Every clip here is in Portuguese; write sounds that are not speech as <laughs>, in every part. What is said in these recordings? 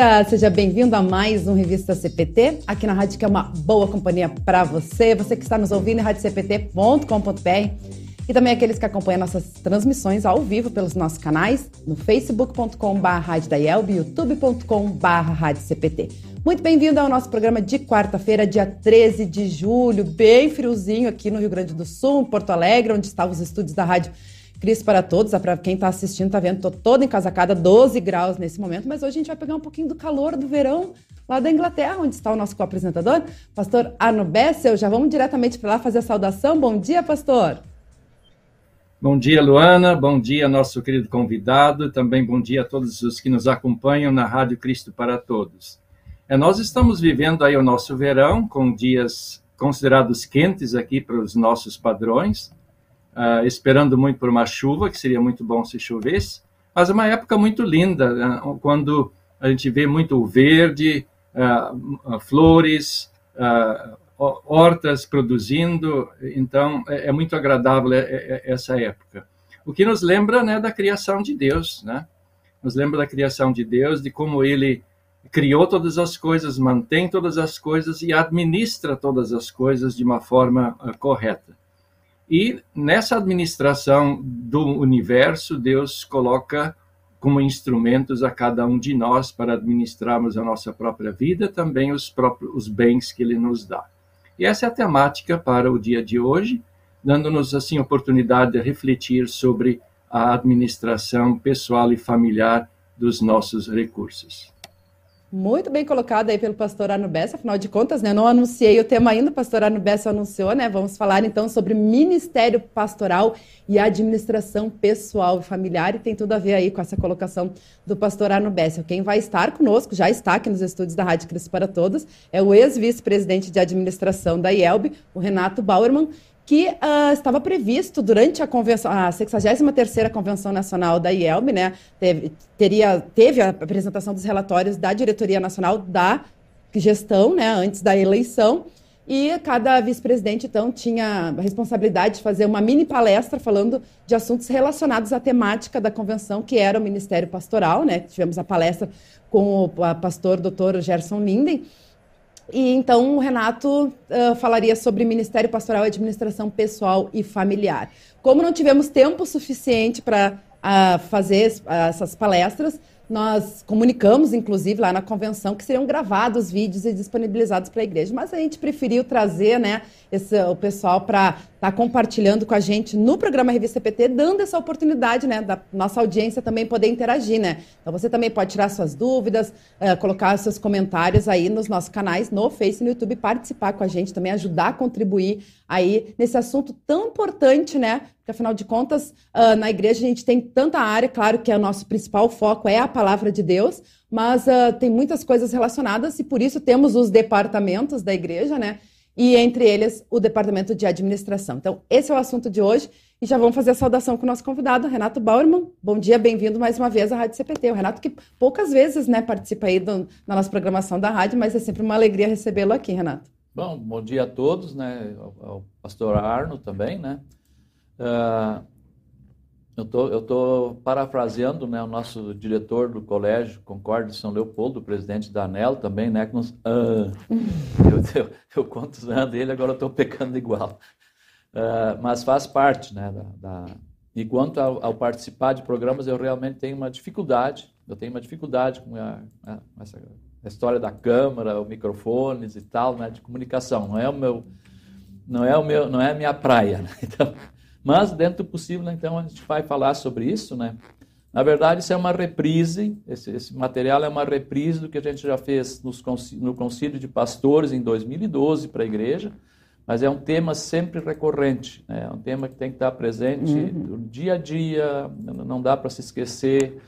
Dia. Seja bem-vindo a mais um Revista CPT, aqui na rádio que é uma boa companhia para você, você que está nos ouvindo em radiocpt.com.br e também aqueles que acompanham nossas transmissões ao vivo pelos nossos canais no facebook.com.br e youtube.com.br Muito bem-vindo ao nosso programa de quarta-feira, dia 13 de julho, bem friozinho aqui no Rio Grande do Sul, Porto Alegre, onde estão os estúdios da rádio Cris para todos, para quem está assistindo, está vendo, estou toda encasacada, 12 graus nesse momento, mas hoje a gente vai pegar um pouquinho do calor do verão lá da Inglaterra, onde está o nosso co-apresentador, pastor Arno Bessel. Já vamos diretamente para lá fazer a saudação. Bom dia, pastor. Bom dia, Luana. Bom dia, nosso querido convidado. Também bom dia a todos os que nos acompanham na Rádio Cristo para Todos. É, nós estamos vivendo aí o nosso verão, com dias considerados quentes aqui para os nossos padrões uh, esperando muito por uma chuva, que seria muito bom se chovesse, mas é uma época muito linda, uh, quando a gente vê muito verde, uh, flores, hortas produzindo, então é, é muito agradável é, é, essa época. O que nos lembra né, da criação de Deus, né? Nos lembra da criação de Deus, de como ele criou todas as coisas, mantém todas as coisas e administra todas as coisas de uma forma correta. E nessa administração do universo, Deus coloca como instrumentos a cada um de nós para administrarmos a nossa própria vida, também os próprios os bens que ele nos dá. E essa é a temática para o dia de hoje, dando-nos assim oportunidade de refletir sobre a administração pessoal e familiar dos nossos recursos. Muito bem colocado aí pelo pastor Arno Bessa, afinal de contas, né? Não anunciei o tema ainda, o pastor Arno Bessa anunciou, né? Vamos falar então sobre ministério pastoral e administração pessoal e familiar, e tem tudo a ver aí com essa colocação do pastor Arno Bessa. Quem vai estar conosco, já está aqui nos estúdios da Rádio Cristo para Todos, é o ex-vice-presidente de administração da IELB, o Renato Bauerman, que uh, estava previsto durante a convenção, a 63ª Convenção Nacional da IELB, né, teve, teria, teve a apresentação dos relatórios da Diretoria Nacional da Gestão, né, antes da eleição, e cada vice-presidente, então, tinha a responsabilidade de fazer uma mini palestra falando de assuntos relacionados à temática da convenção, que era o Ministério Pastoral, né, tivemos a palestra com o pastor Dr. Gerson Linden, e então o Renato uh, falaria sobre Ministério Pastoral Administração Pessoal e Familiar. Como não tivemos tempo suficiente para uh, fazer uh, essas palestras, nós comunicamos, inclusive, lá na convenção, que seriam gravados vídeos e disponibilizados para a igreja. Mas a gente preferiu trazer né, esse, o pessoal para estar tá compartilhando com a gente no programa Revista PT, dando essa oportunidade né, da nossa audiência também poder interagir. Né? Então você também pode tirar suas dúvidas, uh, colocar seus comentários aí nos nossos canais, no Face no YouTube, participar com a gente, também ajudar a contribuir aí nesse assunto tão importante, né? Porque afinal de contas, uh, na igreja a gente tem tanta área, claro que é o nosso principal foco é a palavra de Deus, mas uh, tem muitas coisas relacionadas e por isso temos os departamentos da igreja, né? E entre eles o departamento de administração. Então, esse é o assunto de hoje e já vamos fazer a saudação com o nosso convidado, Renato Bauerman. Bom dia, bem-vindo mais uma vez à Rádio CPT. O Renato que poucas vezes, né, participa aí do, na nossa programação da rádio, mas é sempre uma alegria recebê-lo aqui, Renato. Bom, bom dia a todos, né, ao, ao pastor Arno também, né. Uh, eu tô, tô parafraseando, né, o nosso diretor do colégio Concorde de São Leopoldo, presidente da ANEL também, né, que nos, uh, eu, eu, eu conto usando ele, agora eu estou pecando igual. Uh, mas faz parte, né, da, da... E quanto ao, ao, participar de programas, eu realmente tenho uma dificuldade, eu tenho uma dificuldade com a, a, essa, a história da câmera, os microfones e tal, né, de comunicação, não é o meu, não é o meu, não é a minha praia, né? <laughs> então mas, dentro do possível, né, então, a gente vai falar sobre isso, né? Na verdade, isso é uma reprise, esse, esse material é uma reprise do que a gente já fez nos, no Concílio de Pastores em 2012 para a igreja, mas é um tema sempre recorrente, né? é um tema que tem que estar presente uhum. no dia a dia, não dá para se esquecer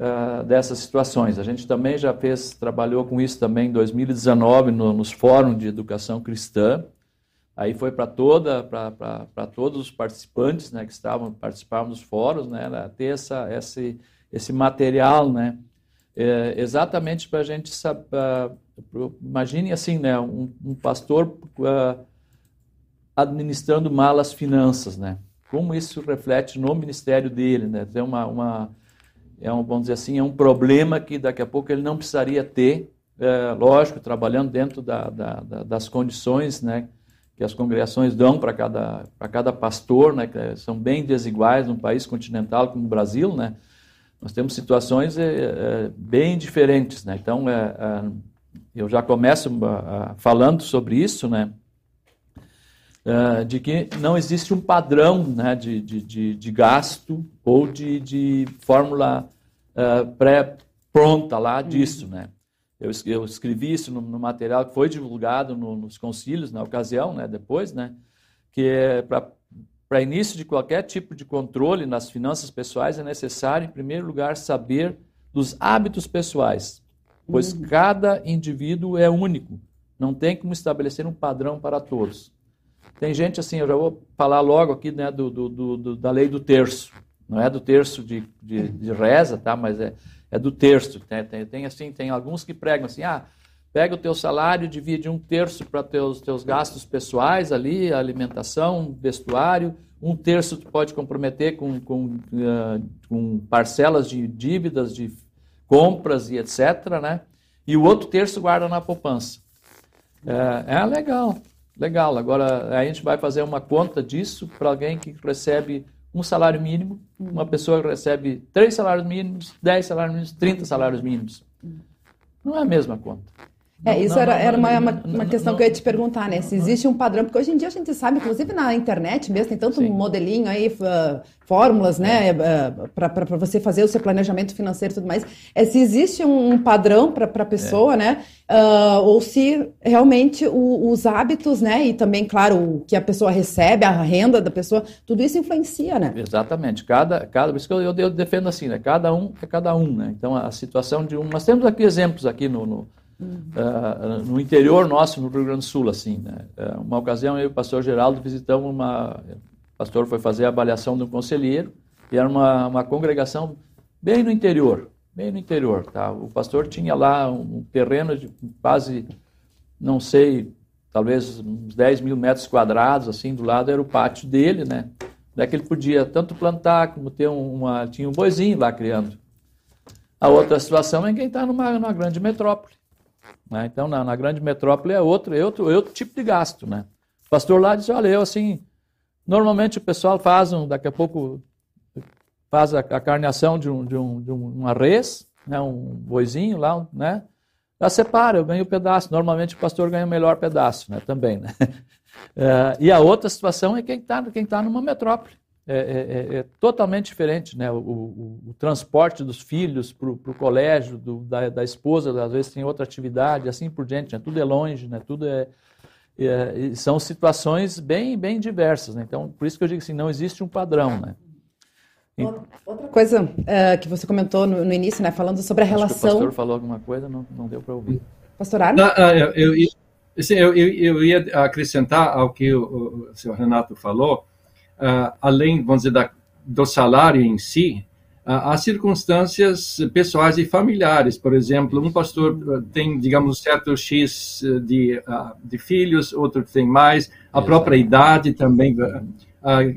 uh, dessas situações. A gente também já fez, trabalhou com isso também em 2019 no, nos fóruns de educação cristã, aí foi para toda, para todos os participantes, né, que estavam participavam dos fóruns, né, ter essa, esse, esse material, né, é, exatamente para a gente saber, imagine assim, né, um, um pastor uh, administrando mal as finanças, né? Como isso reflete no ministério dele, né? Tem uma, uma é um, vamos dizer assim, é um problema que daqui a pouco ele não precisaria ter, é, lógico, trabalhando dentro da, da, da, das condições, né? Que as congregações dão para cada, para cada pastor, né? Que são bem desiguais num país continental como o Brasil, né? Nós temos situações é, é, bem diferentes, né? Então, é, eu já começo falando sobre isso, né? uh, de que não existe um padrão né, de, de, de, gasto ou de, de fórmula pré-pronta lá uhum. disso. Né? Eu, eu escrevi isso no, no, material que foi divulgado no, nos concílios na ocasião, né, depois, né, que é para início de qualquer tipo de controle nas finanças pessoais é necessário, em primeiro lugar, saber dos hábitos pessoais, pois uhum. cada indivíduo é único, não tem como estabelecer um padrão para todos. Tem gente assim, eu já vou falar logo aqui né, do, do, do, da lei do terço. Não é do terço de, de, de reza, tá? mas é, é do terço. Tem, tem, tem, assim, tem alguns que pregam assim, ah, pega o teu salário, divide um terço para teus teus gastos pessoais ali, alimentação, vestuário, um terço tu pode comprometer com, com, uh, com parcelas de dívidas, de compras e etc, né? E o outro terço guarda na poupança. É, é legal. Legal, agora a gente vai fazer uma conta disso para alguém que recebe um salário mínimo, uma pessoa que recebe três salários mínimos, dez salários mínimos, trinta salários mínimos. Não é a mesma conta. É, isso não, era, era uma, uma, uma questão que eu ia te perguntar, né? Se existe um padrão, porque hoje em dia a gente sabe, inclusive na internet mesmo, tem tanto Sim. modelinho aí, uh, fórmulas, né, uh, é. para você fazer o seu planejamento financeiro e tudo mais. É se existe um, um padrão para a pessoa, é. né? Uh, ou se realmente o, os hábitos, né? E também, claro, o que a pessoa recebe, a renda da pessoa, tudo isso influencia, né? Exatamente. Cada, cada, por isso que eu, eu, eu defendo assim, né? Cada um é cada um, né? Então a situação de um. Nós temos aqui exemplos aqui no, no Uh, no interior nosso, no Rio Grande do Sul, assim. Né? Uh, uma ocasião, eu e o pastor Geraldo visitamos uma... O pastor foi fazer a avaliação um conselheiro e era uma, uma congregação bem no interior, bem no interior, tá? O pastor tinha lá um terreno de quase, não sei, talvez uns 10 mil metros quadrados, assim, do lado era o pátio dele, né? Daí que ele podia tanto plantar como ter uma... Tinha um boizinho lá criando. A outra situação é quem está numa, numa grande metrópole. Né? Então, na, na, grande metrópole é outro, é outro, é outro tipo de gasto. Né? O pastor lá disse, olha, eu assim, normalmente o pessoal faz, um, daqui a pouco, faz a, a carneação de, um, de, um, de uma res, né? um boizinho lá, né? Já separa, eu ganho um pedaço. Normalmente o pastor ganha o melhor pedaço, né? Também, né? <laughs> É, e a outra situação é quem está quem tá numa metrópole. É, é, é, é, totalmente diferente, né? O, o, o transporte dos filhos para o colégio, do, da, da, esposa, às vezes tem outra atividade, assim por diante, né? Tudo é longe, né? Tudo é, é são situações bem, bem diversas, né? Então, por isso que eu digo assim, não existe um padrão, né? Outra coisa uh, que você comentou no, no, início, né? Falando sobre a Acho relação. o pastor falou alguma coisa, não, não deu para ouvir. Pastor Arno? Não, eu, eu, eu, eu, ia acrescentar ao que o, o senhor Renato falou uh, além, vamos dizer, da, do salário em si, uh, há circunstâncias pessoais e familiares. Por exemplo, um pastor ah, tem, digamos, um certo X de, de filhos, outro tem mais, a Exato. própria idade também,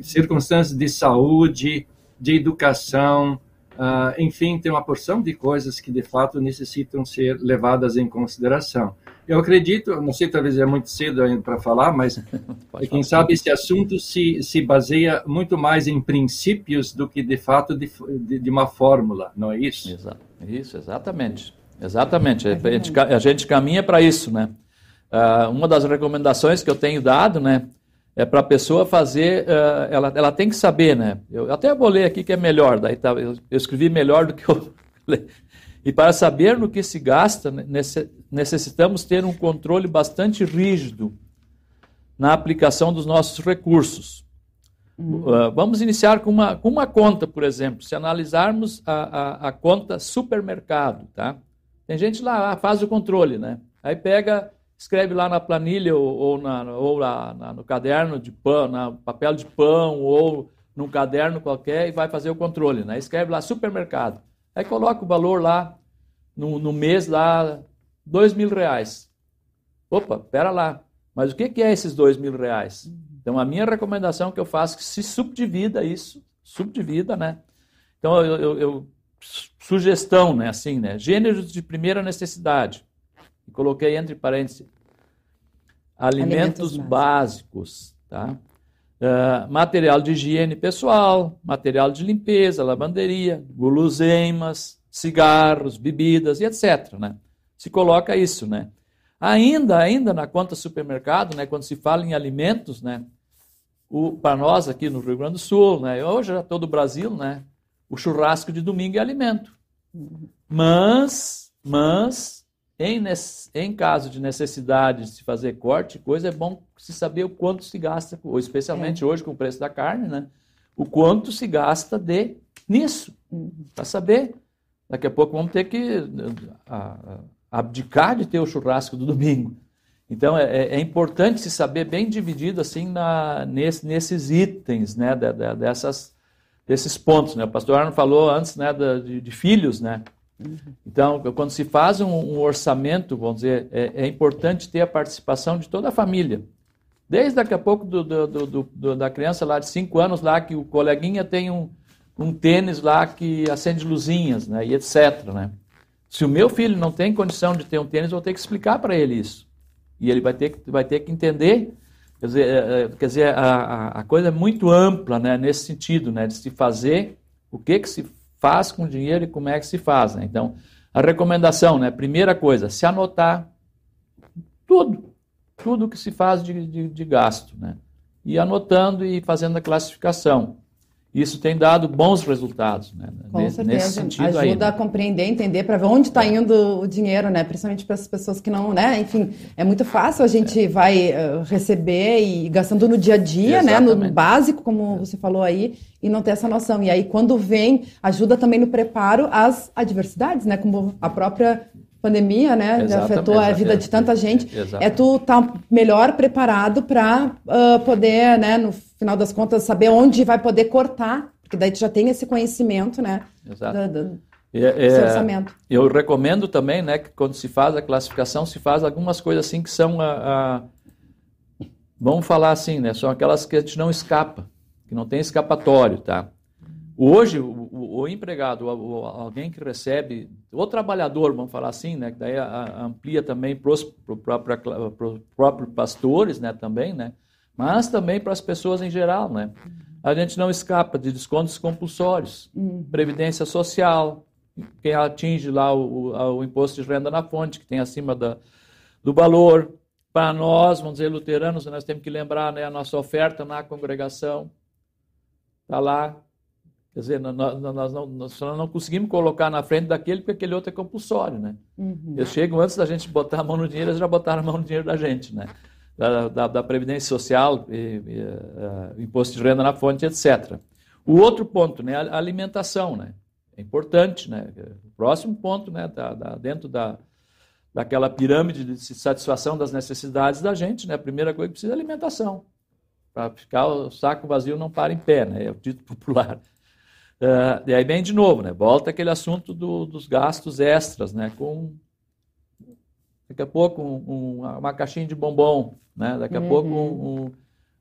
circunstâncias de saúde, de educação, enfim, tem uma porção de coisas que de fato necessitam ser levadas em consideração. Eu acredito, não sei, talvez é muito cedo ainda para falar, mas <laughs> quem sabe esse assunto se, se baseia muito mais em princípios do que de fato de, de, de uma fórmula, não é isso? Exato, isso, exatamente. Exatamente, a gente, a gente caminha para isso, né? Uh, uma das recomendações que eu tenho dado, né, é para a pessoa fazer, uh, ela, ela tem que saber, né? Eu até vou ler aqui que é melhor, daí tá, eu, eu escrevi melhor do que eu <laughs> e para saber no que se gasta, necessitamos ter um controle bastante rígido na aplicação dos nossos recursos. Uh, vamos iniciar com uma, com uma conta, por exemplo. Se analisarmos a, a, a, conta supermercado, tá? Tem gente lá, faz o controle, né? Aí pega, escreve lá na planilha ou, ou, na, ou na, na, no caderno de pão, na papel de pão ou num caderno qualquer e vai fazer o controle, né? Escreve lá supermercado. Aí coloca o valor lá no, no mês lá, dois mil reais. Opa, pera lá. Mas o que, que é esses dois mil reais? Então, a minha recomendação que eu faço é que se subdivida isso, subdivida, né? Então, eu, eu, eu sugestão, né, assim, né? Gêneros de primeira necessidade. Coloquei entre parênteses alimentos, alimentos básicos, tá? Uh, material de higiene pessoal, material de limpeza, lavanderia, guloseimas, cigarros, bebidas e etc. Né? Se coloca isso, né? Ainda, ainda na conta supermercado, né, quando se fala em alimentos, né, para nós aqui no Rio Grande do Sul, né, hoje já todo o Brasil, né, o churrasco de domingo é alimento. Mas, mas em, em caso de necessidade de se fazer corte, coisa é bom se saber o quanto se gasta, ou especialmente é. hoje com o preço da carne, né, o quanto se gasta de nisso, uhum. para saber. Daqui a pouco vamos ter que abdicar de ter o churrasco do domingo. Então é, é, é importante se saber bem dividido assim na, nesse, nesses itens, né, de, de, dessas, desses pontos. Né? O pastor Arno falou antes né, de, de filhos, né? Então, quando se faz um, um orçamento, vamos dizer, é, é, importante ter a participação de toda a família. Desde daqui a pouco do, do, do, da criança lá de 5 anos lá, que o coleguinha tem um, um tênis lá que acende luzinhas, né, e etc. Né? Se o meu filho não tem condição de ter um tênis, eu vou ter que explicar para ele isso. E ele vai ter, vai ter que entender. Quer dizer, é, é, quer dizer a, a coisa é muito ampla né, nesse sentido, né, de se fazer o que, que se faz com dinheiro e como é que se faz. Né? Então, a recomendação, né, primeira coisa, se anotar tudo, tudo que se faz de, de, de gasto. Né? E anotando e fazendo a classificação. Isso tem dado bons resultados, né? Com nesse, certeza. Nesse sentido Ajuda aí, né? a compreender, entender, para ver onde está indo o dinheiro, né? Principalmente para essas pessoas que não, né? Enfim, é muito fácil a gente é. vai uh, receber e gastando no dia a dia, Exatamente. né? No básico, como é. você falou aí, e não ter essa noção. E aí, quando vem, ajuda também no preparo às adversidades, né? Como a própria pandemia, né, Exatamente, afetou a vida de tanta gente, Exatamente. é tu estar tá melhor preparado para uh, poder, né, no final das contas, saber onde vai poder cortar, porque daí tu já tem esse conhecimento, né, Exato. Do, do, é, é, orçamento. Eu recomendo também, né, que quando se faz a classificação, se faz algumas coisas assim que são a, a vamos falar assim, né, são aquelas que a gente não escapa, que não tem escapatório, tá? Hoje, o, o, o empregado, o, alguém que recebe, o trabalhador, vamos falar assim, né, que daí a, a amplia também para os próprios pastores, né, também, né, mas também para as pessoas em geral, né. A gente não escapa de descontos compulsórios, uhum. previdência social, quem atinge lá o, o, imposto de renda na fonte, que tem acima da, do valor. Para nós, vamos dizer, luteranos, nós temos que lembrar né, a nossa oferta na congregação. Está lá, Quer dizer, nós, nós, não, nós não conseguimos colocar na frente daquele porque aquele outro é compulsório, né? Uhum. Eles chegam antes da gente botar a mão no dinheiro, eles já botaram a mão no dinheiro da gente, né? Da, da, da Previdência Social, e, e, uh, imposto de renda na fonte, etc. O outro ponto, né? A alimentação, né? É importante, né? O próximo ponto, né? Da, da, dentro da, daquela pirâmide de satisfação das necessidades da gente, né? A primeira coisa que precisa é alimentação. Para ficar o saco vazio não para em pé, né? É o dito popular. Uh, e aí vem de novo, né? Volta aquele assunto do, dos gastos extras, né? Com daqui a pouco um, um, uma caixinha de bombom, né? Daqui a uhum. pouco um,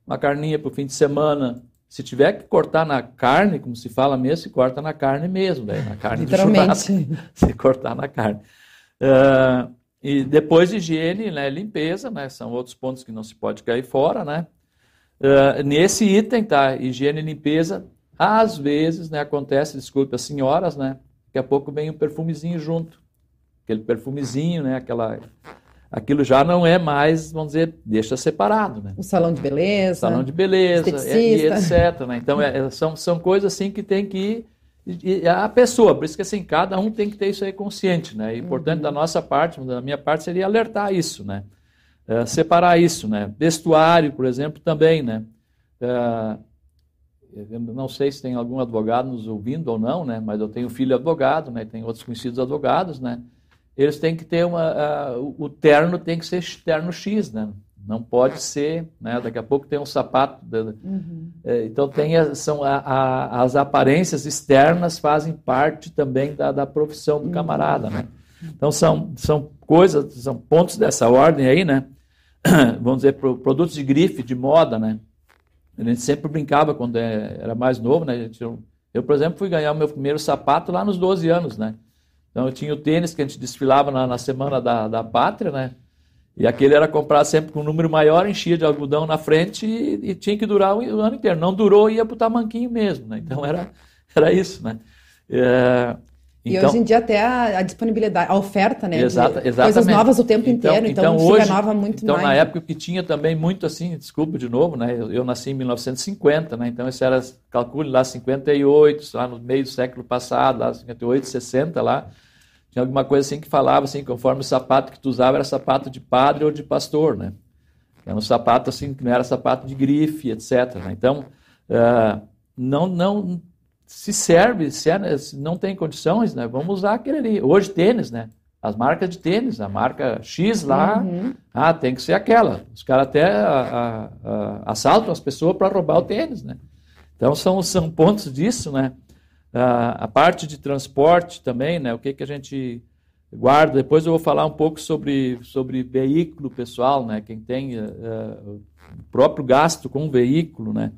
uma carninha para o fim de semana. Se tiver que cortar na carne, como se fala mesmo, se corta na carne mesmo, né? na <laughs> carne de churrasco, <laughs> se cortar na carne. Uh, e depois higiene, né? limpeza, né? São outros pontos que não se pode cair fora, né? Uh, nesse item, tá? Higiene e limpeza às vezes, né, acontece, desculpe as senhoras, né, daqui a pouco vem um perfumezinho junto. Aquele perfumezinho, né, aquela aquilo já não é mais, vamos dizer, deixa separado, né? O salão de beleza. Salão de beleza, e, e etc. Né? Então, é, é, são, são coisas assim que tem que ir. a pessoa, por isso que assim, cada um tem que ter isso aí consciente, né? É importante uhum. da nossa parte, da minha parte, seria alertar isso, né? uh, separar isso, né? Vestuário, por exemplo, também, né? Uh, não sei se tem algum advogado nos ouvindo ou não, né? Mas eu tenho filho advogado, né? Tem outros conhecidos advogados, né? Eles têm que ter uma, uh, o terno tem que ser terno X, né? Não pode ser, né? Daqui a pouco tem um sapato. Uhum. É, então tem são a, a, as aparências externas fazem parte também da, da profissão do camarada, né? Então são, são coisas, são pontos dessa ordem aí, né? <clears throat> Vamos dizer, produtos de grife, de moda, né? A gente sempre brincava quando é, era mais novo, né? Eu, por exemplo, fui ganhar o meu primeiro sapato lá nos 12 anos, né? Então eu tinha o tênis que a gente desfilava na, na semana da, da pátria, né? E aquele era comprar sempre com um número maior, enchia de algodão na frente e, e tinha que durar o, o, ano inteiro. Não durou, ia para o tamanquinho mesmo. Né? Então era, era isso. Né? É, então, e hoje em dia até a, a, disponibilidade, a oferta, né? Exata, exatamente. Coisas novas o tempo então, inteiro, então, então hoje, renova muito então, mais. Então, na época que tinha também muito assim, desculpa de novo, né? Eu, eu, nasci em 1950, né? Então, isso era, calcule lá, 58, lá no meio do século passado, lá 58, 60 lá. Tinha alguma coisa assim que falava assim, conforme o sapato que tu usava era sapato de padre ou de pastor, né? Era um sapato assim que não era sapato de grife, etc. Né? Então, uh, não, não se serve, se, é, se, não tem condições, né? Vamos usar aquele ali. Hoje tênis, né? As marcas de tênis, a marca X lá, uhum. ah, tem que ser aquela. Os caras até a, a, a, assaltam as pessoas para roubar o tênis, né? Então são, são pontos disso, né? a parte de transporte também, né? O que, que a gente guarda. Depois eu vou falar um pouco sobre, sobre veículo pessoal, né? Quem tem uh, o próprio gasto com o veículo, né?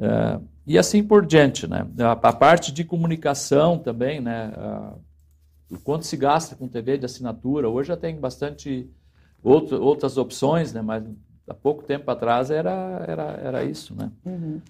Uh, e assim por diante, né? A, a parte de comunicação também, né? Uh, o quanto se gasta com TV de assinatura. Hoje já tem bastante outro, outras opções, né? Mas há pouco tempo atrás era, era, era isso, né? Uhum.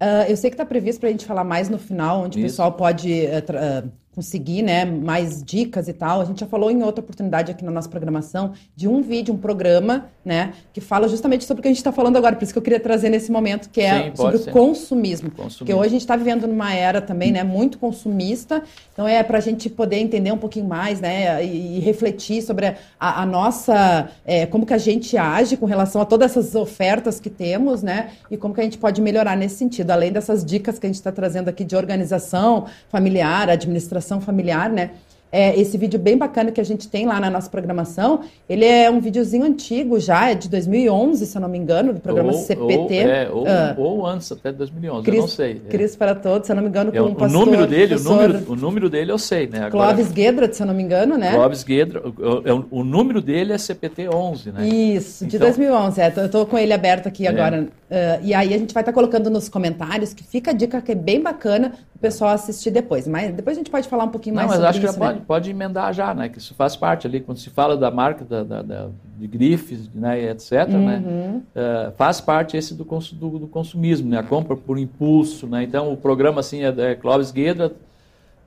Uh, eu sei que está previsto para a gente falar mais no final, onde Isso. o pessoal pode uh, conseguir né, mais dicas e tal. A gente já falou em outra oportunidade aqui na nossa programação de um vídeo, um programa, né, que fala justamente sobre o que a gente está falando agora. Por isso que eu queria trazer nesse momento, que é Sim, sobre o consumismo. consumismo. Porque hoje a gente está vivendo numa era também, né, muito consumista. Então é para a gente poder entender um pouquinho mais, né, e, e refletir sobre a, a nossa, é, como que a gente age com relação a todas essas ofertas que temos, né, e como que a gente pode melhorar nesse sentido. Além dessas dicas que a gente está trazendo aqui de organização familiar, administração familiar, né? É, esse vídeo bem bacana que a gente tem lá na nossa programação, ele é um videozinho antigo já, é de 2011, se eu não me engano, do programa ou, CPT. Ou, é, ou, ah. ou, antes, até 2011, Cris, eu não sei. É. Cris para Todos, se eu não me engano, com é, o pastor... Número dele, o número, o número dele eu sei, né? Agora, Clóvis Guedra, se eu não me engano, né? Clóvis Guedra, o, o, o número dele é CPT 11, né? Isso, de então, 2011, é, eu estou com ele aberto aqui é. agora. Uh, e aí a gente vai estar tá colocando nos comentários, que fica a dica que é bem bacana pessoal assistir depois. Mas depois a gente pode falar um pouquinho não, mais sobre isso. Não, mas acho que já pode, pode emendar já né? Que isso faz parte ali, quando se fala da marca da, da, da de grifes, né, etc., né? uhum. né? Uh, faz parte esse do, do, do, consumismo, né? A compra por impulso, né? Então, o programa, assim, é, é Clóvis Guedra,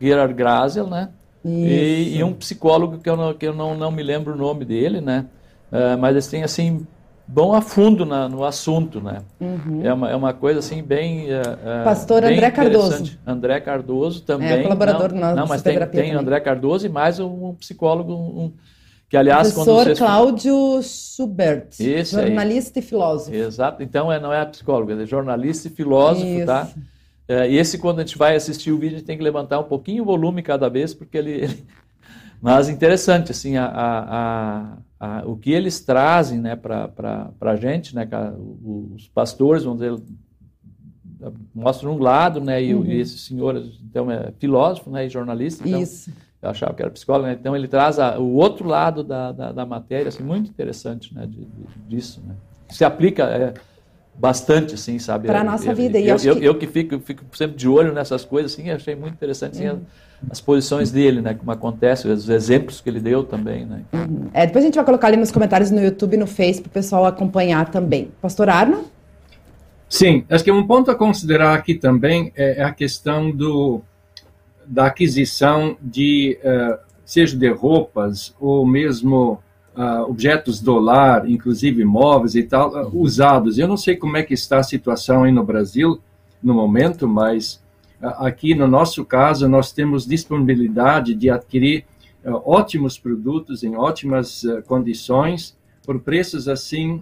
Gerard Grasel, né? E, e, um psicólogo que eu, não, que eu não, não me lembro o nome dele, né? Uh, mas eles têm, assim, vão a fundo na, no assunto, né? Uhum. É, uma, é uma coisa assim bem uh, Pastor bem André Cardoso. André Cardoso também. É colaborador não, na Não, mas tem, tem André Cardoso e mais um, psicólogo, um, que aliás Professor quando você... Cláudio Schubert, Esse jornalista aí. e filósofo. Exato. Então é, não é psicólogo, é jornalista e filósofo, Isso. tá? É, e esse quando a gente vai assistir o vídeo a gente tem que levantar um pouquinho o volume cada vez porque ele, <laughs> ele... mas interessante assim a, a, a o que eles trazem né, para a gente, né, os pastores, vamos dizer, mostram um lado, né, e, uhum. e esse senhor então, é filósofo né, e jornalista, então, Isso. eu achava que era psicólogo, né, então ele traz o outro lado da, da, da, matéria, assim, muito interessante né, de, de, disso. Né. Se aplica é, bastante, assim, sabe? Para a nossa eu, vida. Eu, eu, eu, que... eu, que fico, fico sempre de olho nessas coisas, assim, achei muito interessante, assim, uhum as posições dele, né? Como acontece, os exemplos que ele deu também, né? Uhum. É, depois a gente vai colocar ali nos comentários no YouTube e no Face para o pessoal acompanhar também. Pastor Arno? Sim, acho que um ponto a considerar aqui também é a questão do, da aquisição de, uh, seja de roupas ou mesmo uh, objetos do lar, inclusive móveis e tal, uh, usados. Eu não sei como é que está a situação aí no Brasil no momento, mas Aqui, no nosso caso, nós temos disponibilidade de adquirir ótimos produtos em ótimas condições, por preços assim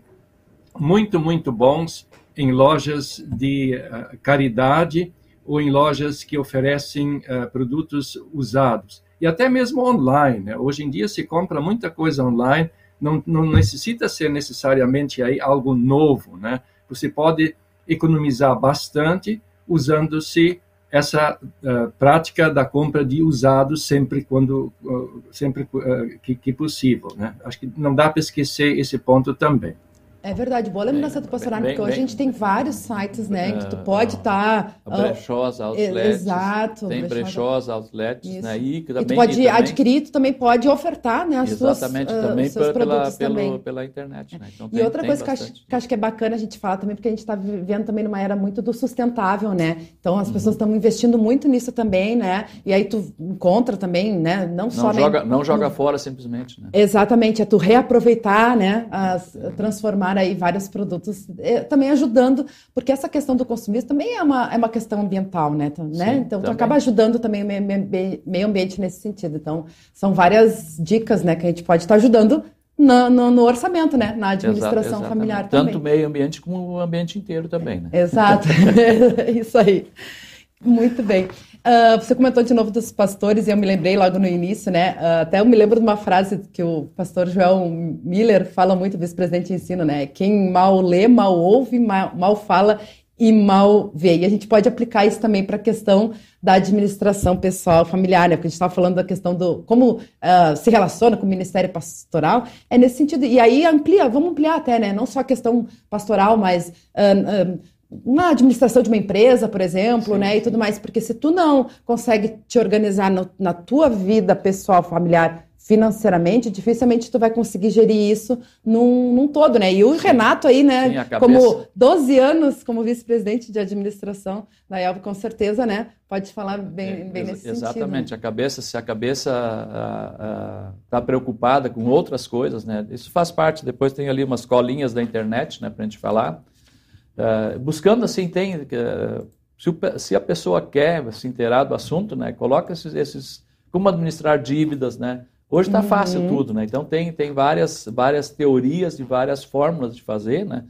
muito, muito bons em lojas de uh, caridade ou em lojas que oferecem uh, produtos usados. E até mesmo online. Né? Hoje em dia se compra muita coisa online, não, não necessita ser necessariamente aí algo novo. Né? Você pode economizar bastante usando-se essa uh, prática da compra de usados sempre quando uh, sempre uh, que, que, possível, né? Acho que não dá para esquecer esse ponto também. É verdade, boa lembrança do pastor Arno, porque hoje a gente tem vários sites, né, que tu pode estar... Tá, brechós, outlets. Exato. Tem brechós, outlets, Isso. né, e, que também, e tu pode adquirir, tu também pode ofertar, né, as Exatamente, suas, também uh, seus pela, produtos pelo, também. pela internet, né, então E tem, outra tem coisa que acho, que acho, que é bacana a gente falar também, porque a gente está vivendo também numa era muito do sustentável, né, então as uhum. pessoas estão investindo muito nisso também, né, e aí tu encontra também, né, não, não só... Joga, não joga fora simplesmente, né. Exatamente, é tu reaproveitar, né, as, transformar aí vários produtos é, também ajudando, porque essa questão do consumismo também é uma, é uma questão ambiental, né? Então, né? então tu acaba ajudando também o meio, meio, ambiente nesse sentido. Então, são várias dicas né, que a gente pode estar ajudando no, no, no, orçamento, né? Na administração Exato, familiar Tanto também. Tanto o meio ambiente como o ambiente inteiro também, né? Exato, <laughs> <laughs> isso aí. Muito bem. Uh, você comentou de novo dos pastores e eu me lembrei logo no início, né? Uh, até eu me lembro de uma frase que o pastor Joel Miller fala muito, vice-presidente de ensino, né? Quem mal lê, mal ouve, mal, mal fala e mal vê. E a gente pode aplicar isso também para a questão da administração pessoal familiar, né? Porque a gente estava falando da questão do como uh, se relaciona com o ministério pastoral, é nesse sentido. E aí amplia, vamos ampliar até, né? Não só a questão pastoral, mas uh, uh, uma administração de uma empresa, por exemplo, sim, né, sim. e tudo mais, porque se tu não consegue te organizar no, na tua vida pessoal, familiar, financeiramente, dificilmente tu vai conseguir gerir isso num, num todo, né? E o sim. Renato aí, né, como 12 anos como vice-presidente de administração da Elva, com certeza, né, pode falar bem, é, bem nesse exatamente. sentido. Exatamente, a cabeça, se a cabeça está preocupada com outras coisas, né, isso faz parte, depois tem ali umas colinhas da internet, né, para a gente falar, Uh, buscando assim, tem. Uh, se, o, se, a pessoa quer se inteirar do assunto, né, coloca esses, esses como administrar dívidas, né? Hoje está uhum. fácil tudo, né? Então tem, tem várias, várias teorias e várias fórmulas de fazer, né?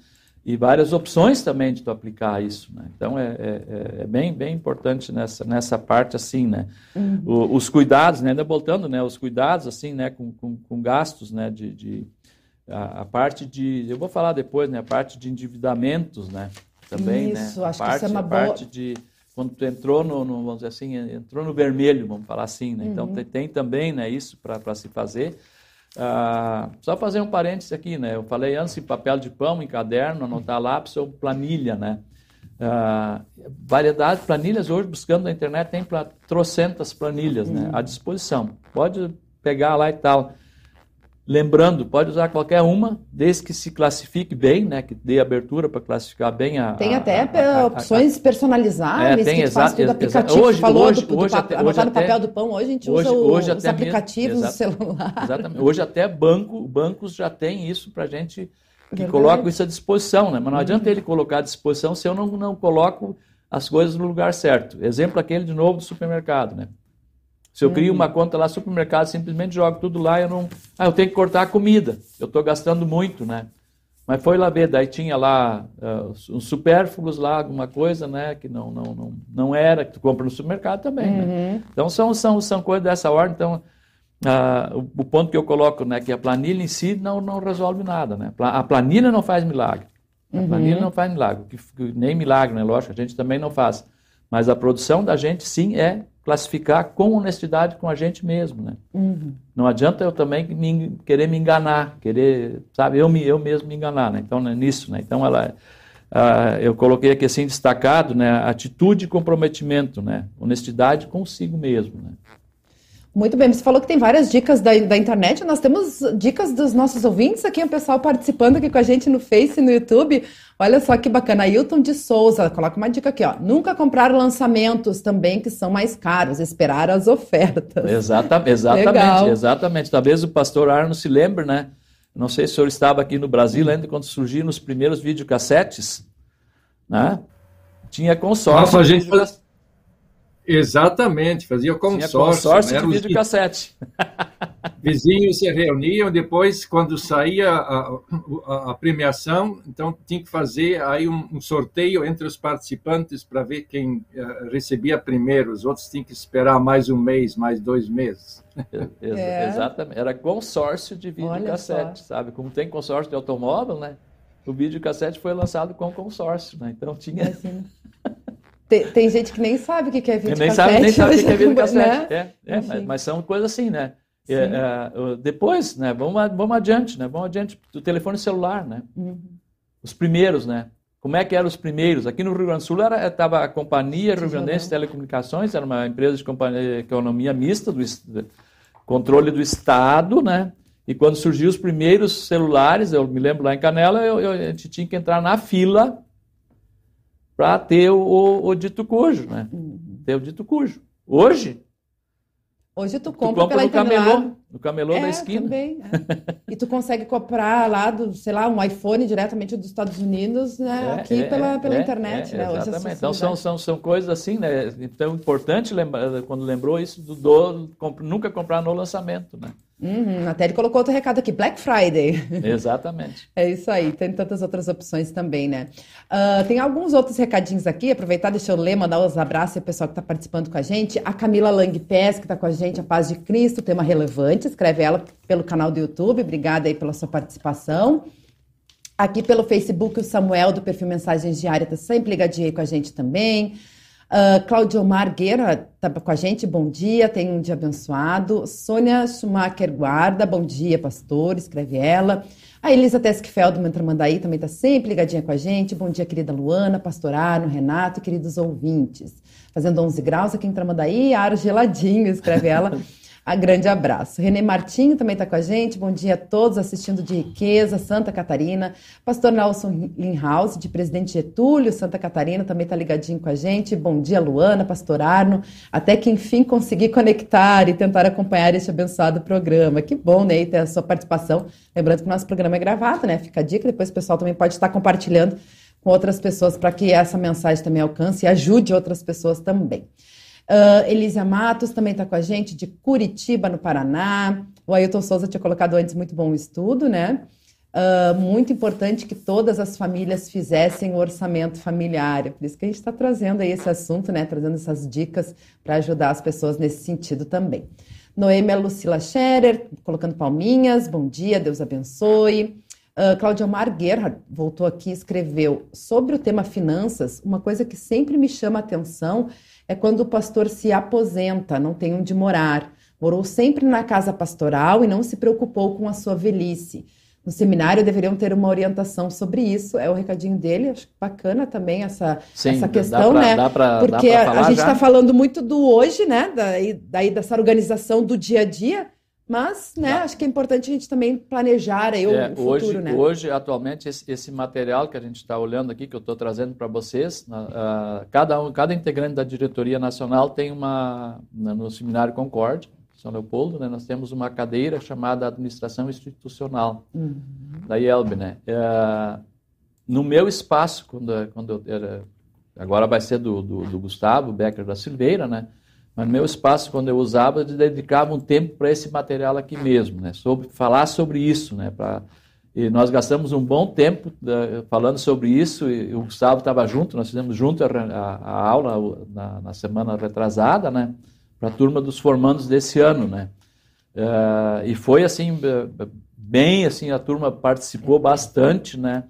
E várias opções também de tu aplicar isso, né? Então é, é, é, é bem, bem importante nessa, nessa parte assim, né? Uhum. O, os cuidados, né? Ainda voltando, né? Os cuidados assim, né? Com, com, com gastos, né? de, de a, a, parte de, eu vou falar depois, né, a parte de endividamentos, né, também, né, Isso, né, a acho parte, que isso é uma boa... parte de quando tu entrou no, no, vamos dizer assim, entrou no vermelho, vamos falar assim, né, então, uhum. então tem, tem, também, né, isso para se fazer. Ah, só fazer um parênteses aqui, né, eu falei antes em papel de pão, em caderno, anotar lápis ou planilha, né, ah, variedade de planilhas, hoje buscando na internet tem para trocentas planilhas, né, uhum. à disposição, pode pegar lá e tal. Lembrando, pode usar qualquer uma, desde que se classifique bem, né, que dê abertura para classificar bem a. Tem até a, a, opções personalizáveis é, tem, que exa, faz tudo aplicativo. Hoje, falou hoje, do, do, hoje, até, hoje no papel do pão, hoje a gente hoje, usa o, hoje os aplicativos mesmo, do celular. Exatamente. Hoje até banco, bancos já tem isso para a gente que coloca isso à disposição, né? Mas não adianta uhum. ele colocar à disposição se eu não, não coloco as coisas no lugar certo. Exemplo aquele de novo do supermercado, né? Se eu uhum. crio uma conta lá no supermercado, simplesmente jogo tudo lá e eu não. Ah, eu tenho que cortar a comida. Eu estou gastando muito, né? Mas foi lá ver, daí tinha lá uh, uns supérfluos lá, alguma coisa, né? Que não, não, não, não era, que tu compra no supermercado também, né? uhum. né? Então são, são, são coisas dessa ordem. Então, uh, o, o, ponto que eu coloco, né? Que a planilha em si não, não resolve nada, né? A planilha não faz milagre. A uhum. planilha não faz milagre. Que, que, nem milagre, né? Lógico, a gente também não faz. Mas a produção da gente, sim, é classificar com honestidade com a gente mesmo, né? Uhum. Não adianta eu também me, querer me enganar, querer, sabe, eu, me, eu mesmo me enganar, né? Então, né, nisso, né? Então, ela, uh, eu coloquei aqui assim destacado, né? Atitude e comprometimento, né? Honestidade consigo mesmo, né? Muito bem, você falou que tem várias dicas da, da internet, nós temos dicas dos nossos ouvintes aqui, o pessoal participando aqui com a gente no Face e no YouTube. Olha só que bacana, Ailton de Souza, coloca uma dica aqui, ó. Nunca comprar lançamentos também que são mais caros, esperar as ofertas. Exata, exatamente, Legal. exatamente. Talvez o pastor Arno se lembre, né? Não sei se o senhor estava aqui no Brasil ainda quando surgiram os primeiros videocassetes, né? Tinha consórcio. Nossa, a gente Exatamente, fazia consórcio. Tinha consórcio né? de videocassete. <laughs> Vizinhos se reuniam, depois, quando saía a, a, a premiação, então tinha que fazer aí um, um sorteio entre os participantes para ver quem uh, recebia primeiro. Os outros tinham que esperar mais um mês, mais dois meses. <laughs> É. Exatamente. Era consórcio de videocassete, sabe? Como tem consórcio de automóvel, né? O videocassete foi lançado com consórcio, né? Então tinha. Assim. <laughs> Tem, tem, gente que nem sabe o que é videocassete. Nem sabe, nem sabe o que é videocassete. Né? É, é mas, mas, são coisas assim, né? É, é, depois, né? Vamos, vamos adiante, né? Vamos adiante. O telefone celular, né? Uhum. Os primeiros, né? Como é que eram os primeiros? Aqui no Rio Grande do Sul estava a Companhia Rio Grandense de Telecomunicações, era uma empresa de companhia, economia mista, do, controle do Estado, né? E quando surgiu os primeiros celulares, eu me lembro lá em Canela, eu, eu, a gente tinha que entrar na fila para ter o, o, o, dito cujo, né? Uhum. Ter o dito cujo. Hoje, Hoje tu compra, tu compra pela no camelô, no camelô é, da esquina. Também, é. <laughs> e tu consegue comprar lá, do, sei lá, um iPhone diretamente dos Estados Unidos, né? É, aqui é, pela, pela é, internet, né? Hoje exatamente. Então são, são, são coisas assim, né? Então é importante lembrar, quando lembrou isso do, do nunca comprar no lançamento, né? Uhum, até ele colocou outro recado aqui, Black Friday. <laughs> Exatamente. é isso aí, tem tantas outras opções também, né? Uh, tem alguns outros recadinhos aqui, aproveitar, deixa eu ler, mandar os abraços ao pessoal que está participando com a gente. A Camila Lang Pes, que está com a gente, a paz de Cristo, tema relevante, escreve ela pelo canal do YouTube, obrigada aí pela sua participação. Aqui pelo Facebook, o Samuel, do perfil Mensagens Diárias, está sempre ligadinho aí com a gente também. Uh, Claudio Margueira está com a gente, bom dia, tenha um dia abençoado. Sônia Schumacher Guarda, bom dia, pastor, escreve ela. A Elisa Teskfeld, do Mantramandaí, também está sempre ligadinha com a gente. Bom dia, querida Luana, pastor Arno, Renato e queridos ouvintes. Fazendo 11 graus aqui em Tramandaí, ar geladinho, escreve ela. <laughs> A grande abraço. Renê Martinho também está com a gente. Bom dia a todos assistindo de Riqueza, Santa Catarina. Pastor Nelson Linhaus, de Presidente Getúlio, Santa Catarina, também está ligadinho com a gente. Bom dia, Luana, Pastor Arno. Até que enfim consegui conectar e tentar acompanhar este abençoado programa. Que bom, né? ter a sua participação. Lembrando que o nosso programa é gravado, né? Fica a dica, depois o pessoal também pode estar compartilhando com outras pessoas para que essa mensagem também alcance e ajude outras pessoas também. Uh, Elisa Matos também está com a gente, de Curitiba, no Paraná. O Ailton Souza tinha colocado antes muito bom estudo, né? Uh, muito importante que todas as famílias fizessem o orçamento familiar. É por isso que a gente está trazendo aí esse assunto, né? Trazendo essas dicas para ajudar as pessoas nesse sentido também. Noêmia Lucila Scherer, colocando palminhas. Bom dia, Deus abençoe. Uh, Cláudia Omar Gerhard voltou aqui e escreveu sobre o tema finanças. Uma coisa que sempre me chama a atenção é quando o pastor se aposenta, não tem onde morar. Morou sempre na casa pastoral e não se preocupou com a sua velhice. No seminário deveriam ter uma orientação sobre isso. É o recadinho dele. Acho bacana também essa, Sim, essa questão, pra, né? Dá pra, Porque dá a gente está falando muito do hoje, né? Daí, daí dessa organização do dia a dia. Mas, né, acho que é importante a gente também planejar aí o, é, futuro, hoje, né? Hoje, atualmente, esse, esse material que a gente está olhando aqui, que eu estou trazendo para vocês, uh, cada, um, cada integrante da diretoria nacional tem uma, no Seminário Concorde, São Leopoldo, né, nós temos uma cadeira chamada Administração Institucional, uhum. da IELB, né? Uh, no meu espaço, quando, quando eu era, agora vai ser do, do, do Gustavo Becker da Silveira, né? Mas meu espaço, quando eu usava, eu dedicava um tempo para esse material aqui mesmo, né? Sobre, falar sobre isso, né? Pra, e nós gastamos um bom tempo uh, falando sobre isso, e, o Gustavo estava junto, nós fizemos junto a, a, a aula na, na, semana retrasada, né? Para a turma dos formandos desse ano, né? Uh, e foi assim, bem assim, a turma participou bastante, né?